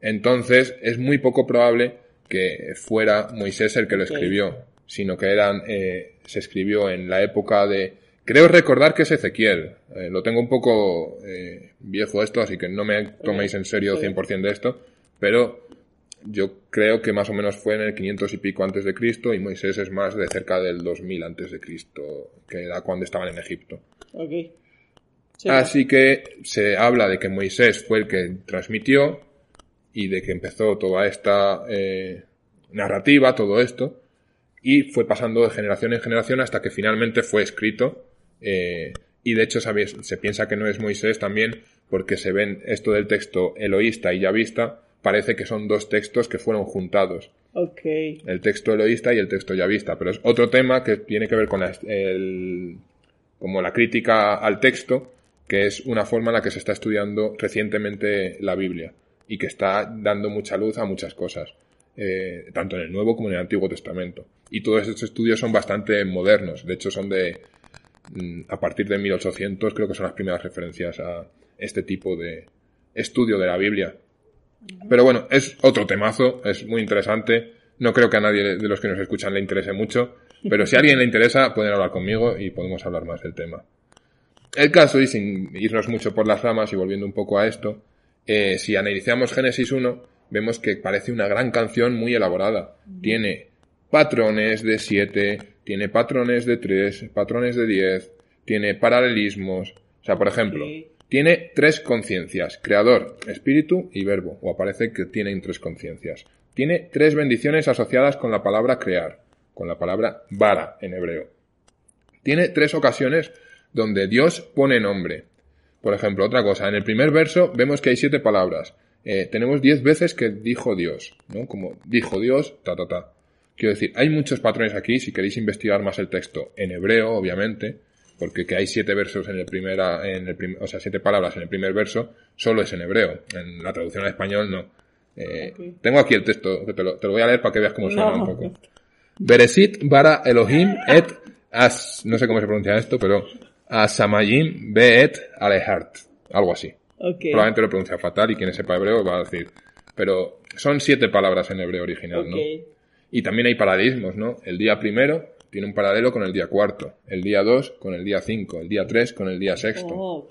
Entonces, es muy poco probable que fuera Moisés el que lo escribió, sino que eran, eh, se escribió en la época de, creo recordar que es Ezequiel, Eh, lo tengo un poco eh, viejo esto, así que no me toméis en serio Sí. 100% de esto, pero yo creo que más o menos fue en el 500 y pico antes de Cristo y Moisés es más de cerca del 2000 antes de Cristo, que era cuando estaban en Egipto. Ok. Sí, Así que se habla de que Moisés fue el que transmitió y de que empezó toda esta eh, narrativa, todo esto, y fue pasando de generación en generación hasta que finalmente fue escrito. Eh, y de hecho se piensa que no es Moisés también porque se ven esto del texto eloísta y yavista, parece que son dos textos que fueron juntados el texto eloísta y el texto yavista, pero es otro tema que tiene que ver con la, el- como la crítica al texto, que es una forma en la que se está estudiando recientemente la Biblia y que está dando mucha luz a muchas cosas, eh, tanto en el Nuevo como en el Antiguo Testamento. Y todos estos estudios son bastante modernos, de hecho son de a partir de 1800 creo que son las primeras referencias a este tipo de estudio de la Biblia. Pero bueno, es otro temazo, es muy interesante. No creo que a nadie de los que nos escuchan le interese mucho, pero si a alguien le interesa, pueden hablar conmigo y podemos hablar más del tema. El caso, y sin irnos mucho por las ramas y volviendo un poco a esto, eh, si analizamos Génesis 1, vemos que parece una gran canción muy elaborada. Tiene patrones de 7, tiene patrones de 3, patrones de 10, tiene paralelismos. O sea, por ejemplo, tiene tres conciencias, creador, espíritu y verbo, o aparece que tienen tres conciencias. Tiene tres bendiciones asociadas con la palabra crear, con la palabra vara en hebreo. Tiene tres ocasiones donde Dios pone nombre. Por ejemplo, otra cosa, en el primer verso vemos que hay siete palabras. Eh, tenemos diez veces que dijo Dios, ¿no? Como dijo Dios, ta, ta, ta. Quiero decir, hay muchos patrones aquí, si queréis investigar más el texto, en hebreo, obviamente, porque que hay siete versos en el primera, en el prim- o sea, siete palabras en el primer verso, solo es en hebreo. En la traducción al español no. Eh. Tengo aquí el texto, que te lo, te lo voy a leer para que veas cómo suena No. un poco. Beresit bara Elohim et as, no sé cómo se pronuncia esto, pero asamayim beet alehart. Algo así. Probablemente lo pronuncia fatal y quien sepa hebreo va a decir. Pero son siete palabras en hebreo original, ¿no? Y también hay paralelismos, ¿no? El día primero tiene un paralelo con el día cuarto, el día dos con el día cinco, el día tres con el día sexto. Oh.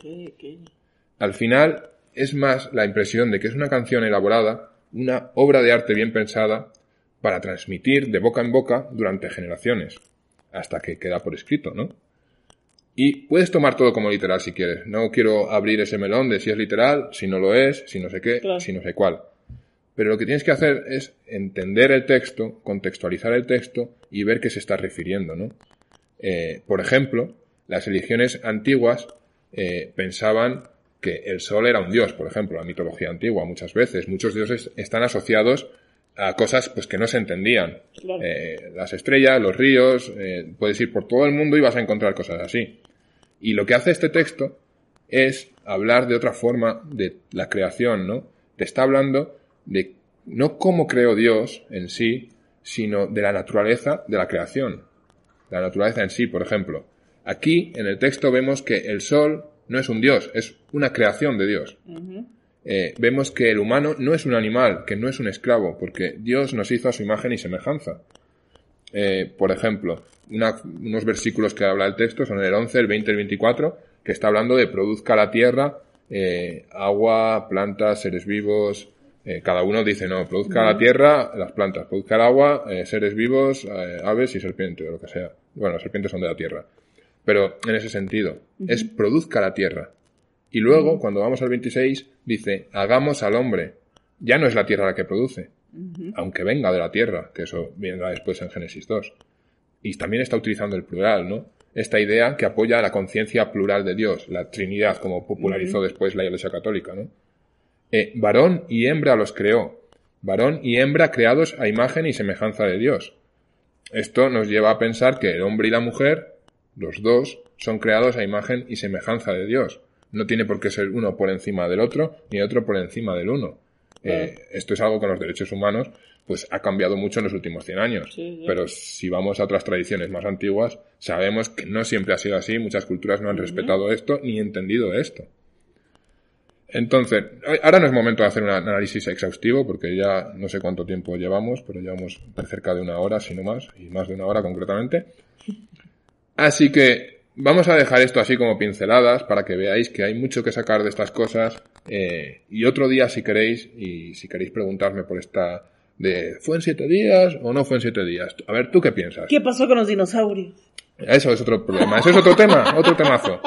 Al final es más la impresión de que es una canción elaborada, una obra de arte bien pensada para transmitir de boca en boca durante generaciones, hasta que queda por escrito, ¿no? Y puedes tomar todo como literal si quieres. No quiero abrir ese melón de si es literal, si no lo es, si no sé qué, Claro. si no sé cuál. Pero lo que tienes que hacer es entender el texto, contextualizar el texto y ver qué se está refiriendo, ¿no? Eh, por ejemplo, las religiones antiguas eh, pensaban que el sol era un dios, por ejemplo, la mitología antigua muchas veces. Muchos dioses están asociados a cosas pues que no se entendían. Eh, las estrellas, los ríos, puedes ir por todo el mundo y vas a encontrar cosas así. Y lo que hace este texto es hablar de otra forma de la creación, ¿no? Te está hablando de no cómo creó Dios en sí, sino de la naturaleza de la creación. La naturaleza en sí, por ejemplo. Aquí, en el texto, vemos que el sol no es un Dios, es una creación de Dios. Eh, vemos que el humano no es un animal, que no es un esclavo, porque Dios nos hizo a su imagen y semejanza. Eh, por ejemplo, una- unos versículos que habla el texto son el 11, el 20 y el 24, que está hablando de produzca la tierra, eh, agua, plantas, seres vivos. Eh, cada uno dice, no, produzca la tierra, las plantas, produzca el agua, eh, seres vivos, eh, aves y serpientes, o lo que sea. Bueno, las serpientes son de la tierra. Pero en ese sentido, es produzca la tierra. Y luego, cuando vamos al 26, dice, hagamos al hombre. Ya no es la tierra la que produce, aunque venga de la tierra, que eso vendrá después en Génesis 2. Y también está utilizando el plural, ¿no? Esta idea que apoya la conciencia plural de Dios, la Trinidad, como popularizó después la Iglesia Católica, ¿no? Eh, varón y hembra los creó. Varón y hembra creados a imagen y semejanza de Dios. Esto nos lleva a pensar que el hombre y la mujer, los dos, son creados a imagen y semejanza de Dios. No tiene por qué ser uno por encima del otro, ni otro por encima del uno. Eh, esto es algo con los derechos humanos, pues ha cambiado mucho en los últimos 100 años. Sí, sí. Pero si vamos a otras tradiciones más antiguas, sabemos que no siempre ha sido así, muchas culturas no han respetado esto ni entendido esto. Entonces, ahora no es momento de hacer un análisis exhaustivo porque ya no sé cuánto tiempo llevamos, pero llevamos cerca de una hora, si no más, y más de una hora concretamente. Así que vamos a dejar esto así como pinceladas para que veáis que hay mucho que sacar de estas cosas. Eh, y otro día, si queréis, y si queréis preguntarme por esta de ¿fue en siete días o no fue en siete días? A ver, ¿tú qué piensas? ¿Qué pasó con los dinosaurios? Eso es otro problema. Eso es otro tema, otro temazo.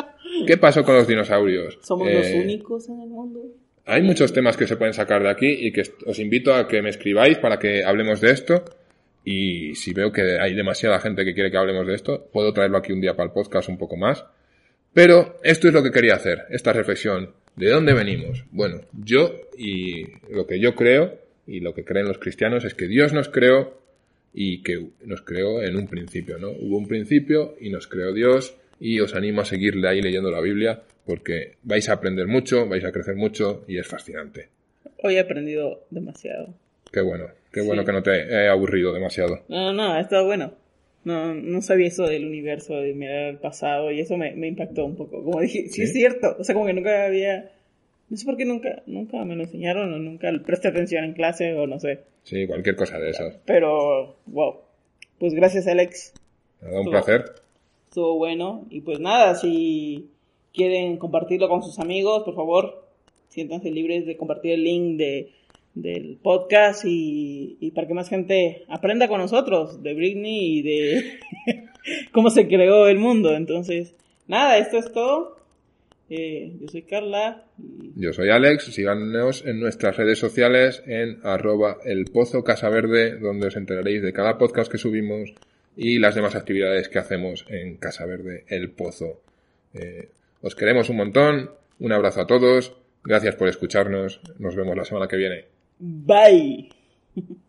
¿Qué pasó con los dinosaurios? ¿Somos los eh, únicos en el mundo? Hay muchos temas que se pueden sacar de aquí y que os invito a que me escribáis para que hablemos de esto. Y si veo que hay demasiada gente que quiere que hablemos de esto, puedo traerlo aquí un día para el podcast un poco más. Pero esto es lo que quería hacer, esta reflexión. ¿De dónde venimos? Bueno, yo y lo que yo creo y lo que creen los cristianos es que Dios nos creó y que nos creó en un principio, ¿no? Hubo un principio y nos creó Dios y os animo a seguirle ahí leyendo la Biblia porque vais a aprender mucho, vais a crecer mucho y es fascinante. Hoy he aprendido demasiado. Qué bueno, qué bueno que no te he aburrido demasiado. No, no, ha estado bueno. No, no sabía eso del universo, de mirar al pasado y eso me, me impactó un poco. Como dije, sí, es cierto. O sea, como que nunca había... No sé por qué nunca, nunca me lo enseñaron o nunca presté atención en clase o no sé. Sí, cualquier cosa de esas. Pero, wow. Pues gracias, Alex. un placer estuvo bueno. Y pues nada, si quieren compartirlo con sus amigos, por favor, siéntanse libres de compartir el link de, del podcast y, y para que más gente aprenda con nosotros de Britney y de <laughs> cómo se creó el mundo. Entonces, nada, esto es todo. Eh, yo soy Carla. Yo soy Alex. Síganos en nuestras redes sociales en arroba el pozo casa verde, donde os enteraréis de cada podcast que subimos y las demás actividades que hacemos en Casa Verde El Pozo. Eh, os queremos un montón, un abrazo a todos, gracias por escucharnos, nos vemos la semana que viene. Bye. <laughs>